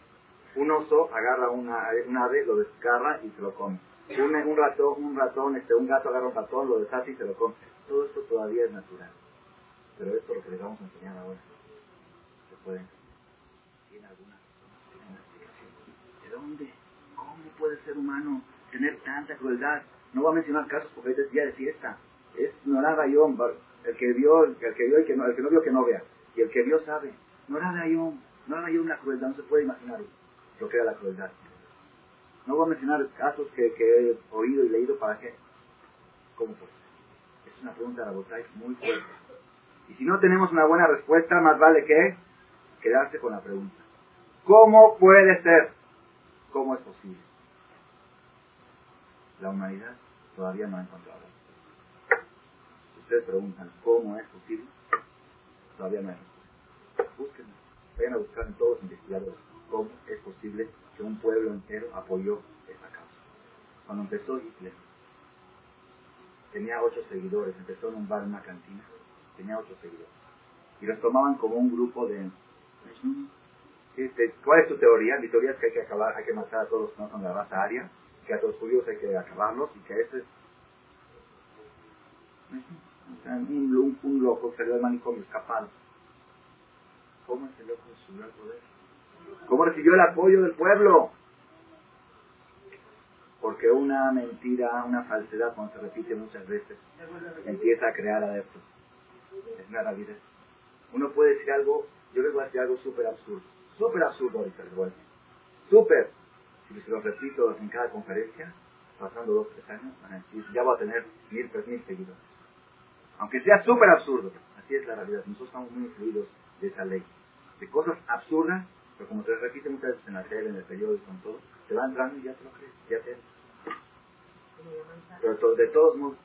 Speaker 1: un oso agarra una, un ave, lo desgarra y se lo come. Un, un ratón, un ratón, este, un gato agarra un ratón, lo deshace y se lo come. Todo esto todavía es natural. Pero esto lo que les vamos a enseñar ahora. Se puede ¿Tiene alguna explicación? ¿De dónde? ¿Cómo puede ser humano tener tanta crueldad? No voy a mencionar casos porque es día de fiesta. Es Norada Yom, el que vio, el que vio y que no, el que no vio que no vea. Y el que vio sabe. Norada Yom, Norada Yom la crueldad, no se puede imaginar lo que era la crueldad. No voy a mencionar casos que, he oído y leído para qué. ¿Cómo puede? Es una pregunta de la botella muy fuerte. Y si no tenemos una buena respuesta, más vale que quedarse con la pregunta. ¿Cómo puede ser? ¿Cómo es posible? La humanidad todavía no ha encontrado. Ustedes preguntan cómo es posible, todavía respuesta. Búsquenlo. Vayan a buscar en todos los investigadores cómo es posible que un pueblo entero apoyó esa causa. Cuando empezó Hitler, tenía ocho seguidores, empezó en un bar, en una cantina, tenía ocho seguidores. Y los tomaban como un grupo de... Este, ¿Cuál es tu teoría? Mi teoría es que hay que acabar, hay que matar a todos los que no son de la raza aria, que a todos los judíos hay que acabarlos y que ese es un, un, loco salió del manicomio escapado. ¿Cómo ese loco subió al poder? ¿Cómo recibió el apoyo del pueblo? Porque una mentira, una falsedad, cuando se repite muchas veces, empieza a crear adeptos. Es una realidad. Uno puede decir algo, yo les voy a decir algo súper absurdo. Súper absurdo ahorita decir. Súper. Si se lo repito en cada conferencia, pasando dos, tres años, ya voy a tener mil, tres mil seguidores. Aunque sea súper absurdo. Así es la realidad. Nosotros estamos muy influidos de esa ley. De cosas absurdas pero como te repite muchas veces en la tele, en el periódico, en todo, te va entrando y ya te lo crees, ya te Pero de todos modos,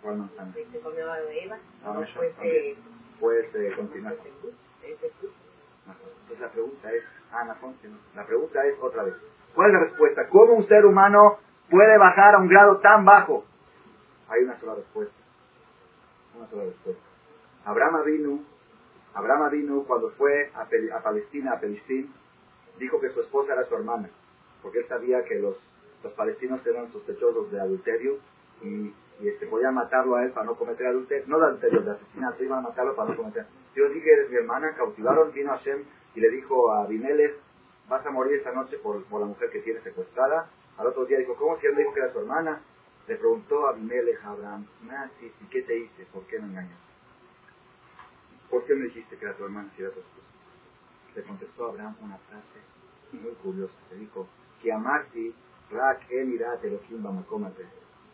Speaker 1: ¿cuál manzana? ¿Se comió de Eva? No, puede Puedes continuar. Entonces la pregunta es, Ana Fonte, la pregunta es otra vez, ¿cuál es la respuesta? ¿Cómo un ser humano puede bajar a un grado tan bajo? Hay una sola respuesta. Una sola respuesta. Abraham vino Abraham vino cuando fue a, Palestina, a Pelistín, dijo que su esposa era su hermana, porque él sabía que los, los palestinos eran sospechosos de adulterio y, y este, podían matarlo a él para no cometer adulterio, no de adulterio, de asesinato, iban a matarlo para no cometer. Dios dije, eres mi hermana, cautivaron, vino a Hashem y le dijo a Abimelech, vas a morir esta noche por, por la mujer que tienes secuestrada. Al otro día dijo, ¿cómo si él dijo que era su hermana? Le preguntó a Abimelech a Abraham, ¿y qué te hice? ¿Por qué me engañas? ¿por qué me dijiste que era tu hermana si era tu esposa? Le contestó Abraham una frase muy curiosa. Le dijo, que amarti rak el irat elohim bamakomate,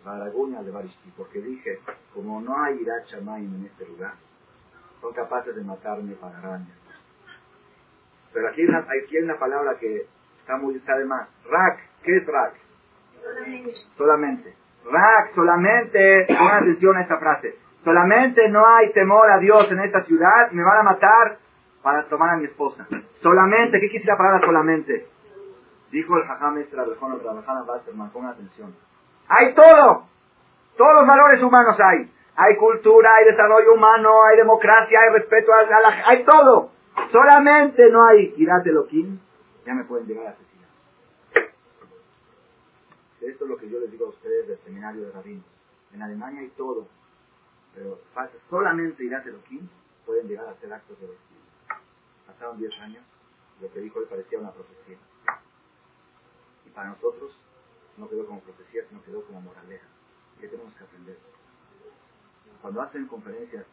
Speaker 1: baraguña de barishti, porque dije, como no hay irat shamayim en este lugar, son capaces de matarme para arañas. Pero aquí, aquí hay una palabra que está muy, está de más. Rak, ¿qué es rak? Solamente. Solamente. Rak, solamente, pon atención a esta frase Solamente no hay temor a Dios en esta ciudad, me van a matar para tomar a mi esposa. Solamente, ¿qué quisiera palabra solamente? Dijo el Jajam Basserman, con atención. Hay todo, todos los valores humanos hay. Hay cultura, hay desarrollo humano, hay democracia, hay respeto a la, hay todo. Solamente no hay Irat Loquín, ya me pueden llegar a asesinar. Esto es lo que yo les digo a ustedes del seminario de Rabino. En Alemania hay todo pero solamente Irat Elohim pueden llegar a hacer actos de vestido. Pasaron 10 años, lo que dijo él parecía una profecía. Y para nosotros, no quedó como profecía, sino quedó como moraleja. ¿Qué tenemos que aprender? Cuando hacen conferencias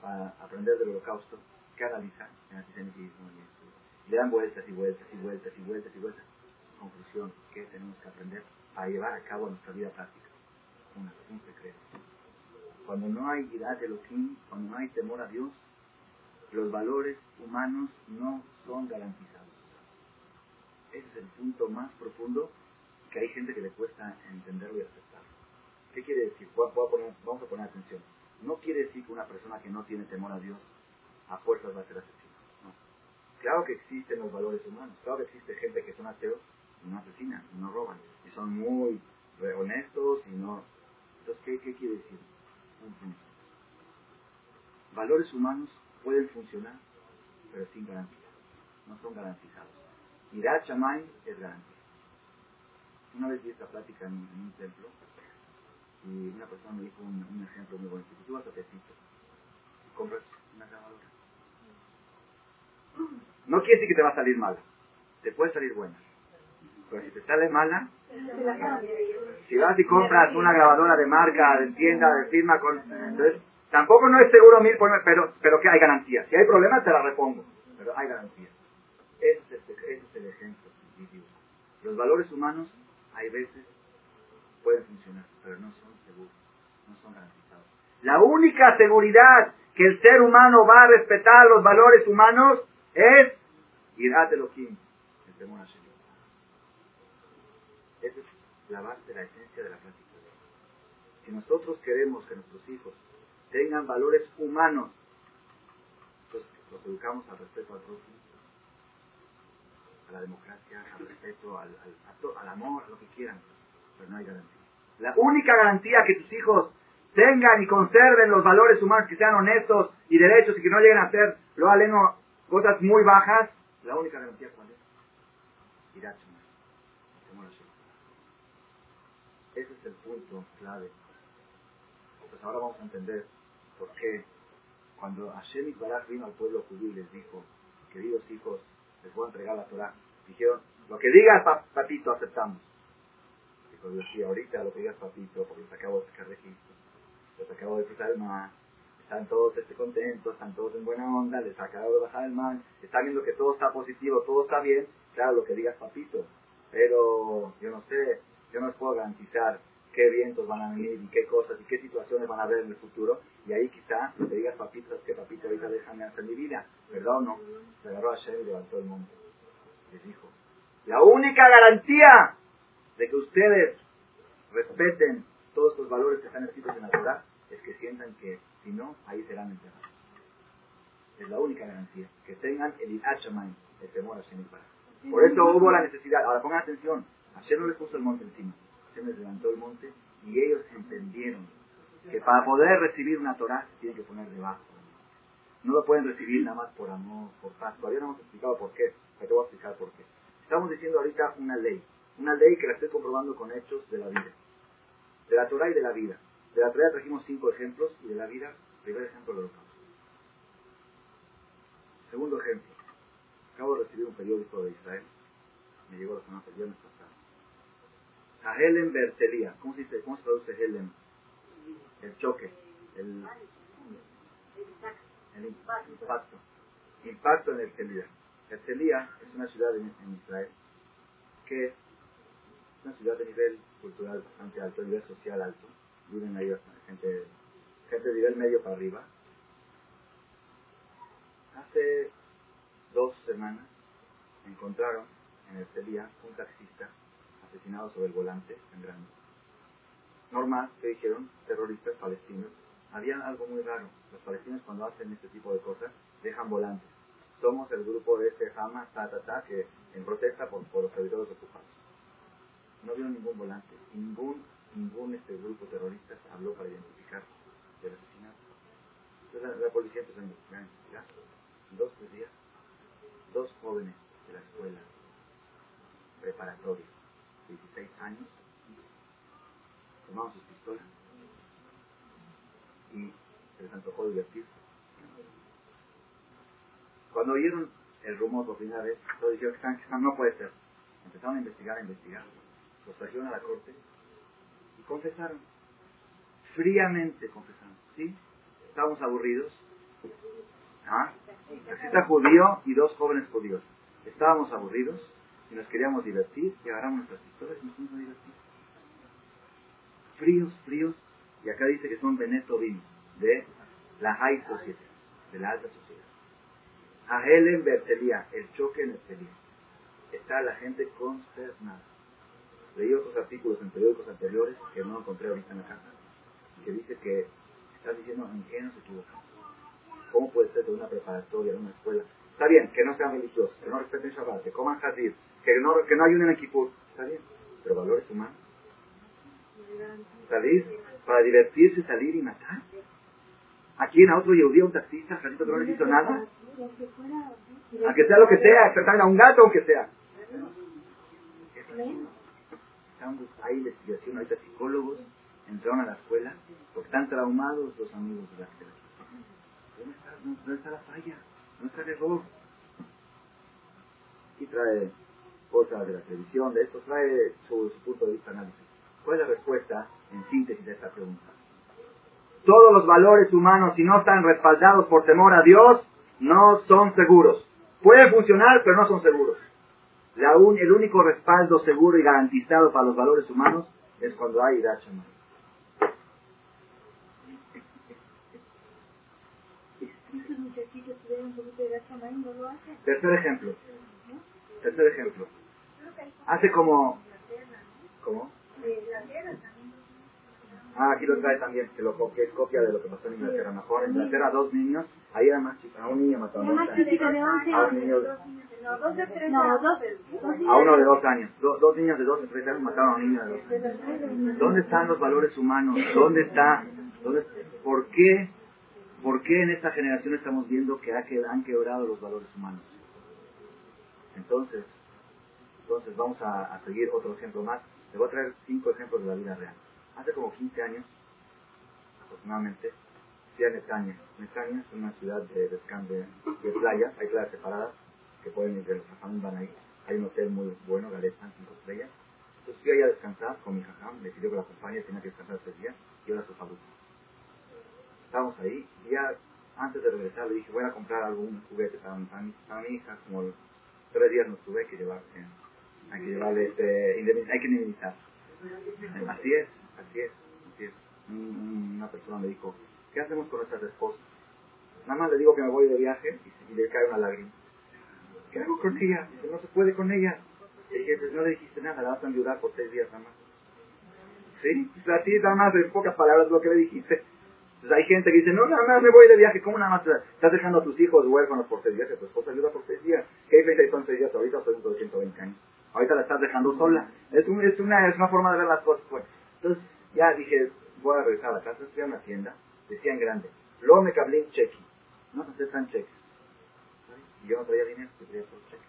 Speaker 1: para aprender del holocausto, ¿qué analizan? El antisemitismo y Le dan vueltas y vueltas y vueltas y vueltas y vueltas. Conclusión, ¿qué tenemos que aprender para llevar a cabo nuestra vida práctica? Una, un secreto. Cuando no hay de Elohim, cuando no hay temor a Dios, los valores humanos no son garantizados. Ese es el punto más profundo que hay gente que le cuesta entenderlo y aceptarlo. ¿Qué quiere decir? vamos a poner atención. No quiere decir que una persona que no tiene temor a Dios a fuerzas va a ser asesino. No. Claro que existen los valores humanos. Claro que existe gente que son ateos y no asesinan, no roban. Son muy honestos y no... Entonces, ¿qué, qué quiere decir? Valores humanos pueden funcionar, pero sin garantía. No son garantizados. Irat Shammai es garantía. Una vez vi esta plática en, un templo y una persona me dijo un, ejemplo muy bonito. Si tú vas a Tepito y compras una grabadora, no quiere decir que te va a salir mala. Te puede salir buena. Pero si te sale mala, si vas y compras una grabadora de marca, de tienda, de firma, con, entonces Tampoco no es seguro mil por pero, pero que hay garantía. Si hay problemas, te la repongo. Pero hay garantía. Ese es, el ejemplo. Los valores humanos, hay veces, pueden funcionar, pero no son seguros, no son garantizados. La única seguridad que el ser humano va a respetar los valores humanos es Irat Elohim, el temor Esa es la base de la esencia de la práctica. Si nosotros queremos que nuestros hijos tengan valores humanos. pues los educamos al respeto al prójimo, a la democracia, al respeto, al, al, amor, a lo que quieran, pero no hay garantía. La única garantía que tus hijos tengan y conserven los valores humanos, que sean honestos y derechos y que no lleguen a hacer, lo aleno, cosas muy bajas, la única garantía cuál es? Ese es el punto clave. Pues ahora vamos a entender porque cuando Hashem Baraj vino al pueblo judío y les dijo, queridos hijos, les voy a entregar la Torah, dijeron, lo que digas papito aceptamos. Dijo Dios, sí, ahorita lo que digas papito, porque les acabo de sacar registro, les acabo de cruzar el mar, están todos este, contentos, están todos en buena onda, les acabo de bajar el mar, están viendo que todo está positivo, todo está bien, claro, lo que digas papito, pero yo no sé, yo no les puedo garantizar qué vientos van a venir y qué cosas y qué situaciones van a haber en el futuro. Y ahí quizá te digas, papito, es que papito, ahorita déjame hacer mi vida. ¿Verdad o no? Se agarró a Shem y levantó el monte. Les dijo, la única garantía de que ustedes respeten todos estos valores que están escritos en la Torah es que sientan que si no, ahí serán enterrados. Es la única garantía. Que tengan el Hashamayim, el temor a Shem Por eso hubo la necesidad. Ahora pongan atención. Hashem no les puso el monte encima les levantó el monte y ellos entendieron que para poder recibir una Torah se tiene que poner debajo. No lo pueden recibir nada más por amor, por paz. Todavía no hemos explicado por qué, pero te voy a explicar por qué. Estamos diciendo ahorita una ley, una ley que la estoy comprobando con hechos de la vida, de la Torah y de la vida. De la Torah trajimos cinco ejemplos y de la vida, primer ejemplo, el holocausto. Segundo ejemplo, acabo de recibir un periódico de Israel, me llegó la semana viernes a Helen Bertelia. ¿Cómo se traduce Helen? El choque, el, el impacto. Impacto en Ercelia. Ercelia es una ciudad en, Israel que es una ciudad de nivel cultural bastante alto, nivel social alto. Viven ahí gente, gente de nivel medio para arriba. Hace dos semanas encontraron en Ercelia un taxista asesinados sobre el volante en grande. Normal, que dijeron, terroristas palestinos. Había algo muy raro. Los palestinos cuando hacen este tipo de cosas dejan volantes. Somos el grupo de este Hamas, ta, que en protesta por, los territorios ocupados. No vieron ningún volante. Ningún, ningún este grupo terrorista habló para identificar el asesinato. Entonces la, policía empezó a investigar, dos, días, dos jóvenes de la escuela preparatoria 16 años, tomaban sus pistolas y se les antojó divertirse. Cuando oyeron el rumor por primera vez, todos dijeron que no puede ser. Empezaron a investigar, a investigar. los trajeron a la corte y confesaron. Fríamente confesaron. ¿Sí? Estábamos aburridos. ¿Ah? está judío y dos jóvenes judíos. Estábamos aburridos y nos queríamos divertir y agarramos nuestras pistolas y nos fuimos a divertir. Fríos, fríos. Y acá dice que son Benetobim, de la high society, de la alta sociedad. A Helen Bertelia, el choque en Bertelia. Está la gente consternada. Leí otros artículos en periódicos anteriores que no encontré ahorita en la casa, que dice que está diciendo en qué. ¿Cómo puede ser de una preparatoria, de una escuela? Está bien, que no sean religiosos, que no respeten Shabbat, que coman Hadid, que no, que no ayuden a Kippur. Está bien, pero valores humanos. Salir para divertirse, salir y matar. Aquí en otro día un taxista, Jalisco que no le hizo nada. Aunque sea lo que sea, despertar a un gato, aunque sea. Hay investigación, ahorita psicólogos entraron a la escuela porque están traumados los amigos de la escuela. ¿Dónde está, dónde está la falla? ¿Dónde está el error? Aquí trae cosas de la televisión, de esto, trae su, su punto de vista análisis. ¿Cuál es la respuesta en síntesis de esta pregunta? Todos los valores humanos, si no están respaldados por temor a Dios, no son seguros. Pueden funcionar, pero no son seguros. La el único respaldo seguro y garantizado para los valores humanos es cuando hay Irachamay. Tercer ejemplo. Tercer ejemplo. Hace como... ¿Cómo? Ah, aquí lo trae también, que, lo, que es copia de lo que pasó en Inglaterra. Mejor en Inglaterra dos niños, ahí era más chica, a un niño mataron a, a un niño a uno de dos años. dos niños de dos o tres años mataron a un niño de dos años. ¿Dónde están los valores humanos? ¿Dónde está? Dónde, ¿Por qué? ¿Por qué en esta generación estamos viendo que han quebrado los valores humanos? Entonces, entonces vamos a, seguir otro ejemplo más. Les voy a traer cinco ejemplos de la vida real. Hace como 15 años, aproximadamente, fui a Netaña. Netaña es una ciudad de descanso de, playas, hay playas separadas que pueden ir de los jajam van ahí. Hay un hotel muy bueno, Galeta, cinco estrellas. Entonces fui ahí a descansar con mi jajam, me pidió que la acompañe, tenía que descansar ese día, y ahora su faluta. Estábamos ahí, y ya antes de regresar le dije, voy a comprar algún juguete para mi, para mi, hija, como tres días nos tuve que llevar, eh, hay que llevarle este, hay que indemnizar. Así es. Así es, así es. Una persona me dijo, ¿qué hacemos con nuestras esposas? Nada más le digo que me voy de viaje y, le cae una lágrima. ¿Qué hago con ella? Dice, no se puede con ella. Y dije, pues no le dijiste nada, la vas a ayudar por seis días nada más. ¿Sí? Así nada más en pocas palabras lo que le dijiste. Entonces hay gente que dice, no, nada más me voy de viaje, ¿cómo nada más estás dejando a tus hijos huérfanos por seis días? Tu esposa ayuda por seis días. ¿Qué diferencia son seis días ahorita? De 120 años. Ahorita la estás dejando sola. Es, un, es, una, forma de ver las cosas. Pues. Entonces, ya dije, voy a regresar a la casa, estoy en la tienda, decía en grande, lo me cablé cheque. No se aceptan cheques. Y yo no traía dinero, yo traía por cheques.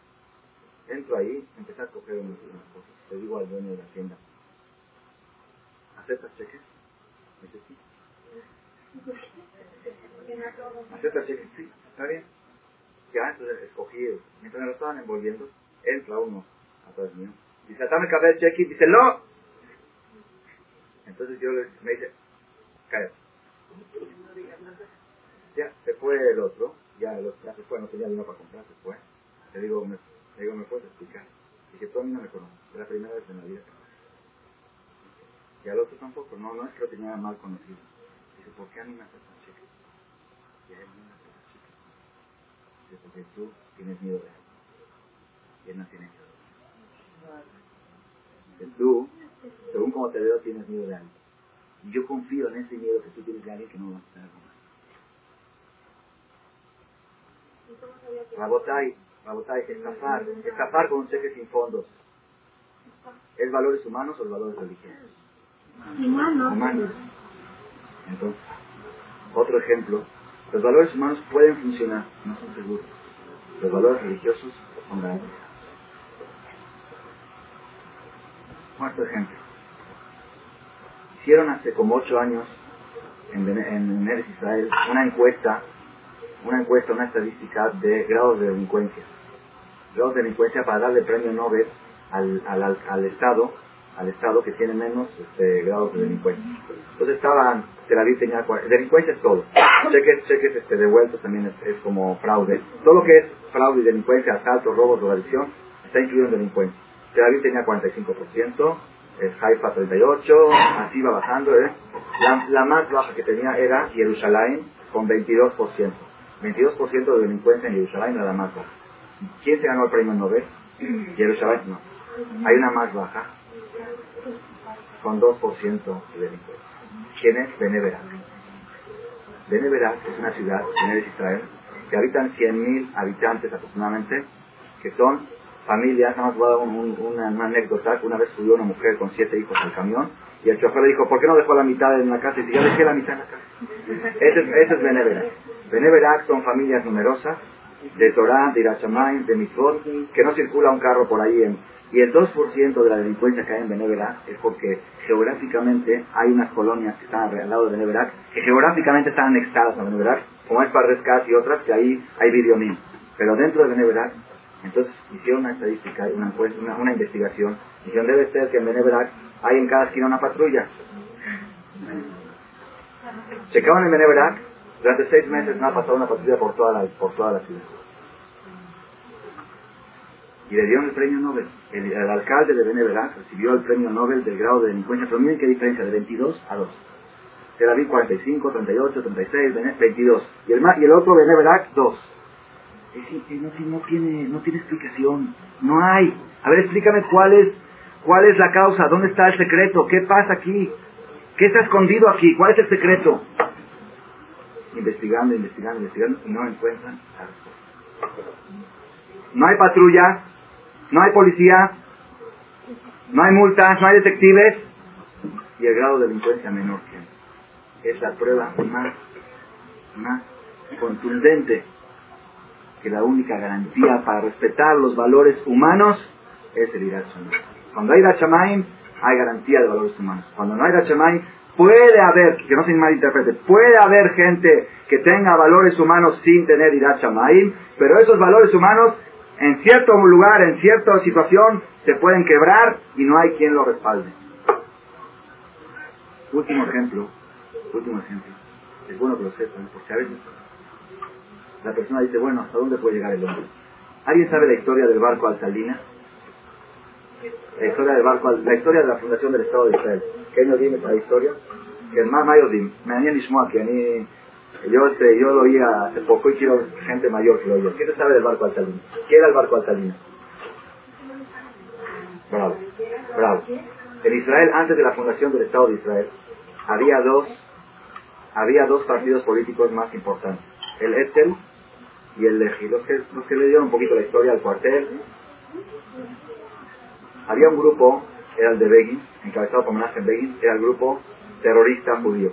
Speaker 1: Entro ahí, empecé a coger unas, cosas. Le digo al dueño de la tienda, ¿aceptas cheques? Me dice, sí. ¿Aceptas cheques? Sí, está bien. Ya, entonces escogí, mientras me lo estaban envolviendo, entra uno. Dice, dame cabeza el cheque, dice, no, entonces yo les, me dice, cállate. Ya, se fue el otro, ya, el otro, ya se fue, no tenía dinero para comprar, se fue. Le digo, me, le digo, ¿me puedes explicar? Dije, tú a mí no me conoces, es la primera vez en la vida que me Y al otro tampoco, no, no es que lo tenía mal conocido. Dice, ¿por qué a mí me haces tan chica? Y a él me haces tan chica. Dice, porque tú tienes miedo de él. Y él no tiene miedo. Tú según como te veo, tienes miedo de alguien. Y yo confío en ese miedo que tú tienes de alguien que no va a estar con Rabotay, Rabotay, escapar, escapar con un cheque sin fondos. ¿Es valores humanos o valores religiosos?
Speaker 2: Humanos.
Speaker 1: Humanos. Entonces, otro ejemplo, los valores humanos pueden funcionar, no son seguros. Los valores religiosos son garantizados. Cuarto ejemplo. Hicieron hace como ocho años en, en, Israel una encuesta, una encuesta, una estadística de grados de delincuencia. Grados de delincuencia para darle premio Nobel al, al, al, Estado, al estado que tiene menos este, grados de delincuencia. Entonces estaban, Tel Aviv tenía, delincuencia es todo. Cheques, cheques este, devueltos también es, como fraude. Todo lo que es fraude y delincuencia, asalto, robo, drogadicción, está incluido en delincuencia. Tel Aviv tenía 45%, es Haifa 38, así va bajando. ¿eh? La, la, más baja que tenía era Jerusalén con 22%. 22% de delincuencia en Jerusalén era la más baja. ¿Quién se ganó el premio Nobel? Jerusalén no. Hay una más baja, con 2% de delincuencia. ¿Quién es? Beneverat. Beneverat es una ciudad en Israel que habitan 100.000 habitantes aproximadamente, que son familias, nada más a dar una, anécdota, una vez subió una mujer con siete hijos al camión y el chofer le dijo, ¿por qué no dejó la mitad en la casa? Y dice, yo dejé la mitad en la casa. Ese, es Beneverat. Beneverat son familias numerosas, de Torah, de Irachamay, de Mitzvot, que no circula un carro por ahí. En, y el 2% de la delincuencia que hay en Beneverat es porque geográficamente hay unas colonias que están al lado de Beneverat, que geográficamente están anexadas a Beneverat, como es Parrescat y otras, que ahí hay videomil. Pero dentro de Beneverat, entonces hicieron una estadística, una, una, una investigación, dijeron debe ser que en Beneverat hay en cada esquina una patrulla. Checaban en Beneverat, durante seis meses no ha pasado una patrulla por toda la, por toda la ciudad. Y le dieron el premio Nobel. El, alcalde de Beneverat recibió el premio Nobel del grado de delincuencia. Pero miren qué diferencia, de 22 a 2. Tel Aviv 45, 38, 36, 22. Y el, y el otro Beneverat 2. No, tiene, no tiene explicación. No hay. A ver, explícame cuál es, cuál es la causa, dónde está el secreto, qué pasa aquí, qué está escondido aquí, cuál es el secreto investigando, investigando, investigando y no encuentran No hay patrulla, no hay policía, no hay multas, no hay detectives y el grado de delincuencia menor que es la prueba más, más contundente que la única garantía para respetar los valores humanos es el Irat Cuando hay Irat hay garantía de valores humanos. Cuando no hay Irat Puede haber, que no se malinterprete, puede haber gente que tenga valores humanos sin tener Irat pero esos valores humanos en cierto lugar, en cierta situación, se pueden quebrar y no hay quien lo respalde. Último ejemplo, último ejemplo. Es bueno que lo sepan, porque a veces la persona dice, bueno, ¿hasta dónde puede llegar el hombre? ¿Alguien sabe la historia del barco Alcaldina? La historia del barco, la historia de la fundación del Estado de Israel. ¿Qué nos dice la historia? Que más mayor me han que mí yo, este, yo lo oía hace poco y quiero gente mayor que lo oiga. ¿Quién sabe del barco Altalina? ¿Qué era el barco Altalina? Bravo, bravo. En Israel, antes de la fundación del Estado de Israel, había dos, había dos partidos políticos más importantes. El Estel y el Leji. Los que, los que le dieron un poquito la historia al cuartel. Había un grupo, era el de Begin, encabezado por Menachem Begin, era el grupo terrorista judío.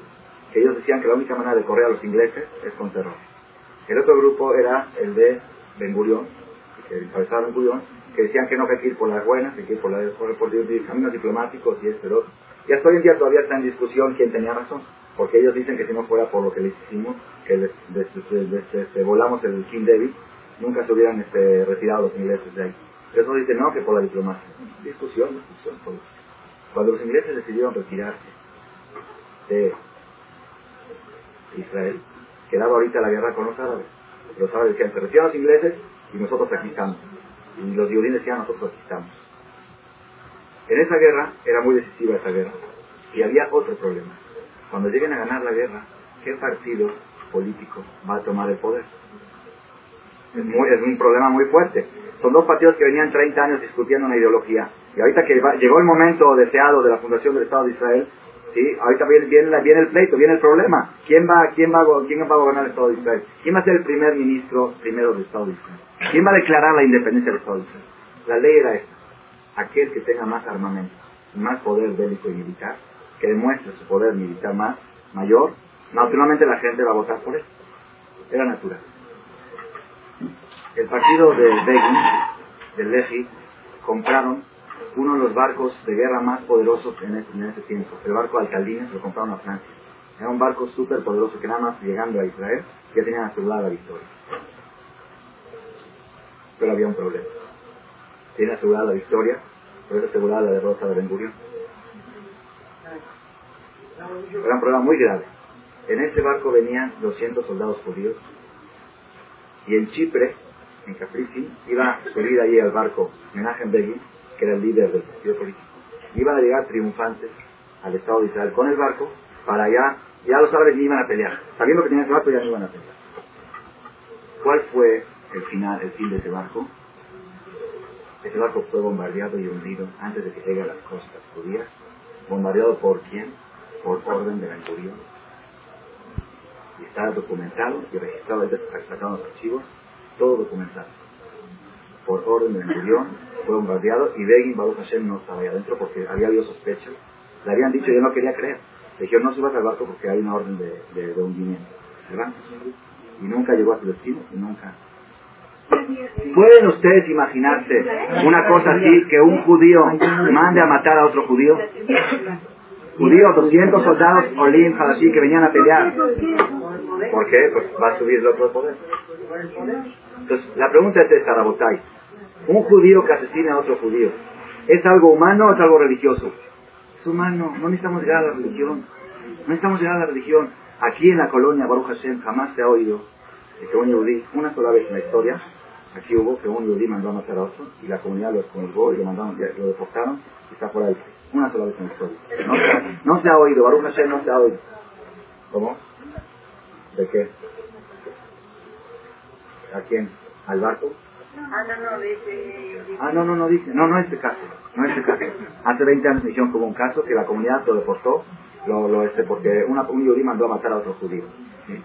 Speaker 1: Que ellos decían que la única manera de correr a los ingleses es con terror. El otro grupo era el de Ben Gurion, que encabezaba Ben Gurion, que decían que no hay que ir por las buenas, hay que ir por, la, por, caminos diplomáticos y este otro. Y hasta hoy en día todavía está en discusión quién tenía razón, porque ellos dicen que si no fuera por lo que les hicimos, que les, volamos el King David, nunca se hubieran este, retirado los ingleses de ahí. Eso dicen no, que por la diplomacia. Discusión, discusión. Cuando los ingleses decidieron retirarse de Israel, quedaba ahorita la guerra con los árabes. Los árabes decían, se retiran los ingleses y nosotros aquí estamos. Y los judíos decían, nosotros aquí estamos. En esa guerra, era muy decisiva esa guerra, y había otro problema. Cuando lleguen a ganar la guerra, ¿qué partido político va a tomar el poder? Es, un problema muy fuerte. Son dos partidos que venían 30 años discutiendo una ideología. Y ahorita que llegó el momento deseado de la fundación del Estado de Israel, ¿sí? Ahorita viene, viene, el pleito, viene el problema. ¿Quién va, quién, va, ¿Quién va a gobernar el Estado de Israel? ¿Quién va a ser el primer ministro primero del Estado de Israel? ¿Quién va a declarar la independencia del Estado de Israel? La ley era esta. Aquel que tenga más armamento, más poder bélico y militar, que demuestre su poder militar más, mayor, naturalmente la gente va a votar por él. Era natural. El partido de Begin, del Leji, compraron uno de los barcos de guerra más poderosos en ese, tiempo. El barco Alcaldines lo compraron a Francia. Era un barco súper poderoso que nada más llegando a Israel ya tenían asegurada la victoria. Pero había un problema. Tienen asegurada la victoria, por eso aseguraba la derrota de Ben Gurion. Era un problema muy grave. En ese barco venían 200 soldados judíos y en Chipre, en Capricci, iba a subir allí al barco Menachem que era el líder del partido político. Iban a llegar triunfantes al Estado de Israel con el barco para allá. Ya los árabes ni iban a pelear. Sabiendo que tenían ese barco ya no iban a pelear. ¿Cuál fue el final, el fin de ese barco? Ese barco fue bombardeado y hundido antes de que llegue a las costas judías. ¿Bombardeado por quién? Por orden de la Y está documentado y registrado, ahí sacaron los archivos, todo documentado. Por orden de la fue bombardeado y Begin Baruch Hashem no estaba ahí adentro porque había habido sospechas. Le habían dicho, yo no quería creer. Le dijeron, no subas al barco porque hay una orden de, de, de hundimiento. Y nunca llegó a su destino y nunca ¿Pueden ustedes imaginarse una cosa así, que un judío mande a matar a otro judío? Judíos, 200 soldados Olim, así que venían a pelear. ¿Por qué? Pues va a subir el otro poder. Entonces, la pregunta es esta, Rabotai. Un judío que asesina a otro judío, ¿es algo humano o es algo religioso? Es humano, no necesitamos llegar a la religión. No necesitamos llegar a la religión. Aquí en la colonia Baruch Hashem jamás se ha oído que un yudí, una sola vez en la historia, aquí hubo que un yudí mandó a matar a otro y la comunidad lo excomulgó y lo mandaron, lo deportaron y está fuera del país. Una sola vez en la historia. No, se ha oído, Baruch Hashem no se ha oído. ¿Cómo? ¿De qué? ¿A quién? ¿Al barco? Ah, no, no, dice... Ah, no, no, no dice. No, no este caso. No este caso. Hace 20 años me dijeron como un caso que la comunidad lo deportó, lo, lo este, porque una, un yudí mandó a matar a otro judío. ¿sí?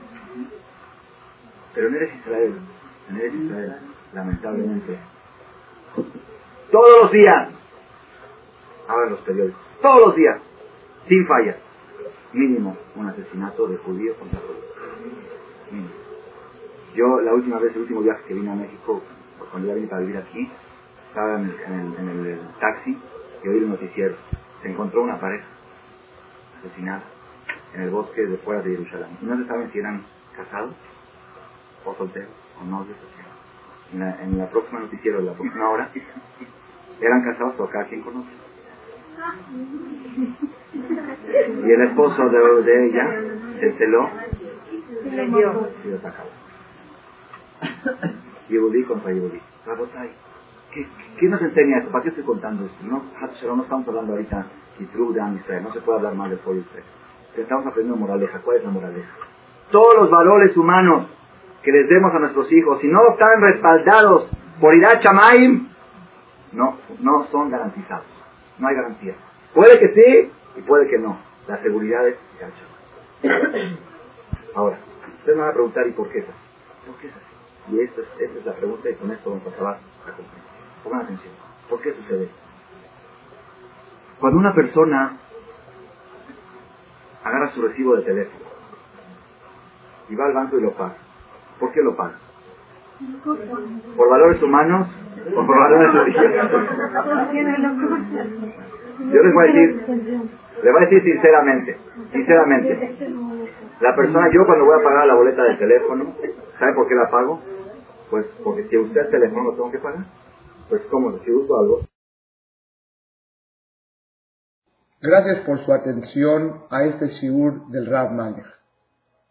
Speaker 1: Pero no eres Israel, no eres Israel, lamentablemente. Todos los días, ahora los periódicos, todos los días, sin falla, mínimo un asesinato de judíos contra judíos. Yo la última vez, el último viaje que vine a México, cuando ya vine para vivir aquí, estaba en el, taxi y oí el noticiero. Se encontró una pareja asesinada en el bosque de fuera de Jerusalén. No se saben si eran casados o solteros o novios. En la, en la próxima noticiero, en la próxima hora, eran casados por cada quien conoce. Y el esposo de, de ella se celó y lo sacó. Yehudí contra Yehudí. ¿Qué, ¿Qué nos enseña esto? ¿Para qué estoy contando esto? No, no estamos hablando ahorita de Israel, no se puede hablar mal de Israel. Estamos aprendiendo moraleja. ¿Cuál es la moraleja? Todos los valores humanos que les demos a nuestros hijos, si no están respaldados por Irá Chamaim, no, no son garantizados. No hay garantía. Puede que sí y puede que no. La seguridad es Ahora, ustedes me van a preguntar, ¿y por qué es así? ¿Por qué es así? Y esta es, esta es la pregunta y con esto vamos a acabar la. Pongan atención. ¿Por qué sucede esto? Cuando una persona agarra su recibo de teléfono y va al banco y lo paga, ¿Por qué lo paga? ¿Por valores humanos o por valores religiosos? Yo les voy a decir, les voy a decir sinceramente, sinceramente, la persona, yo cuando voy a pagar la boleta del teléfono, ¿sabe por qué la pago? Pues porque si usted el teléfono lo tengo que pagar. Pues como si uso algo.
Speaker 2: Gracias por su atención a este shiur del Rav Malech.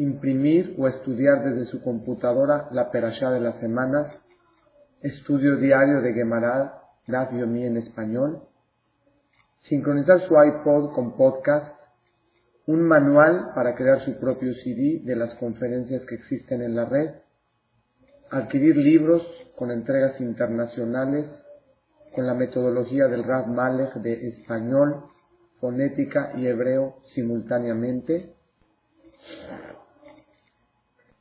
Speaker 2: imprimir o estudiar desde su computadora la perashá de las semanas, estudio diario de Gemara, Daf Yomi en español, sincronizar su iPod con podcast, un manual para crear su propio CD de las conferencias que existen en la red, adquirir libros con entregas internacionales con la metodología del Rav Malech de español, fonética y hebreo simultáneamente,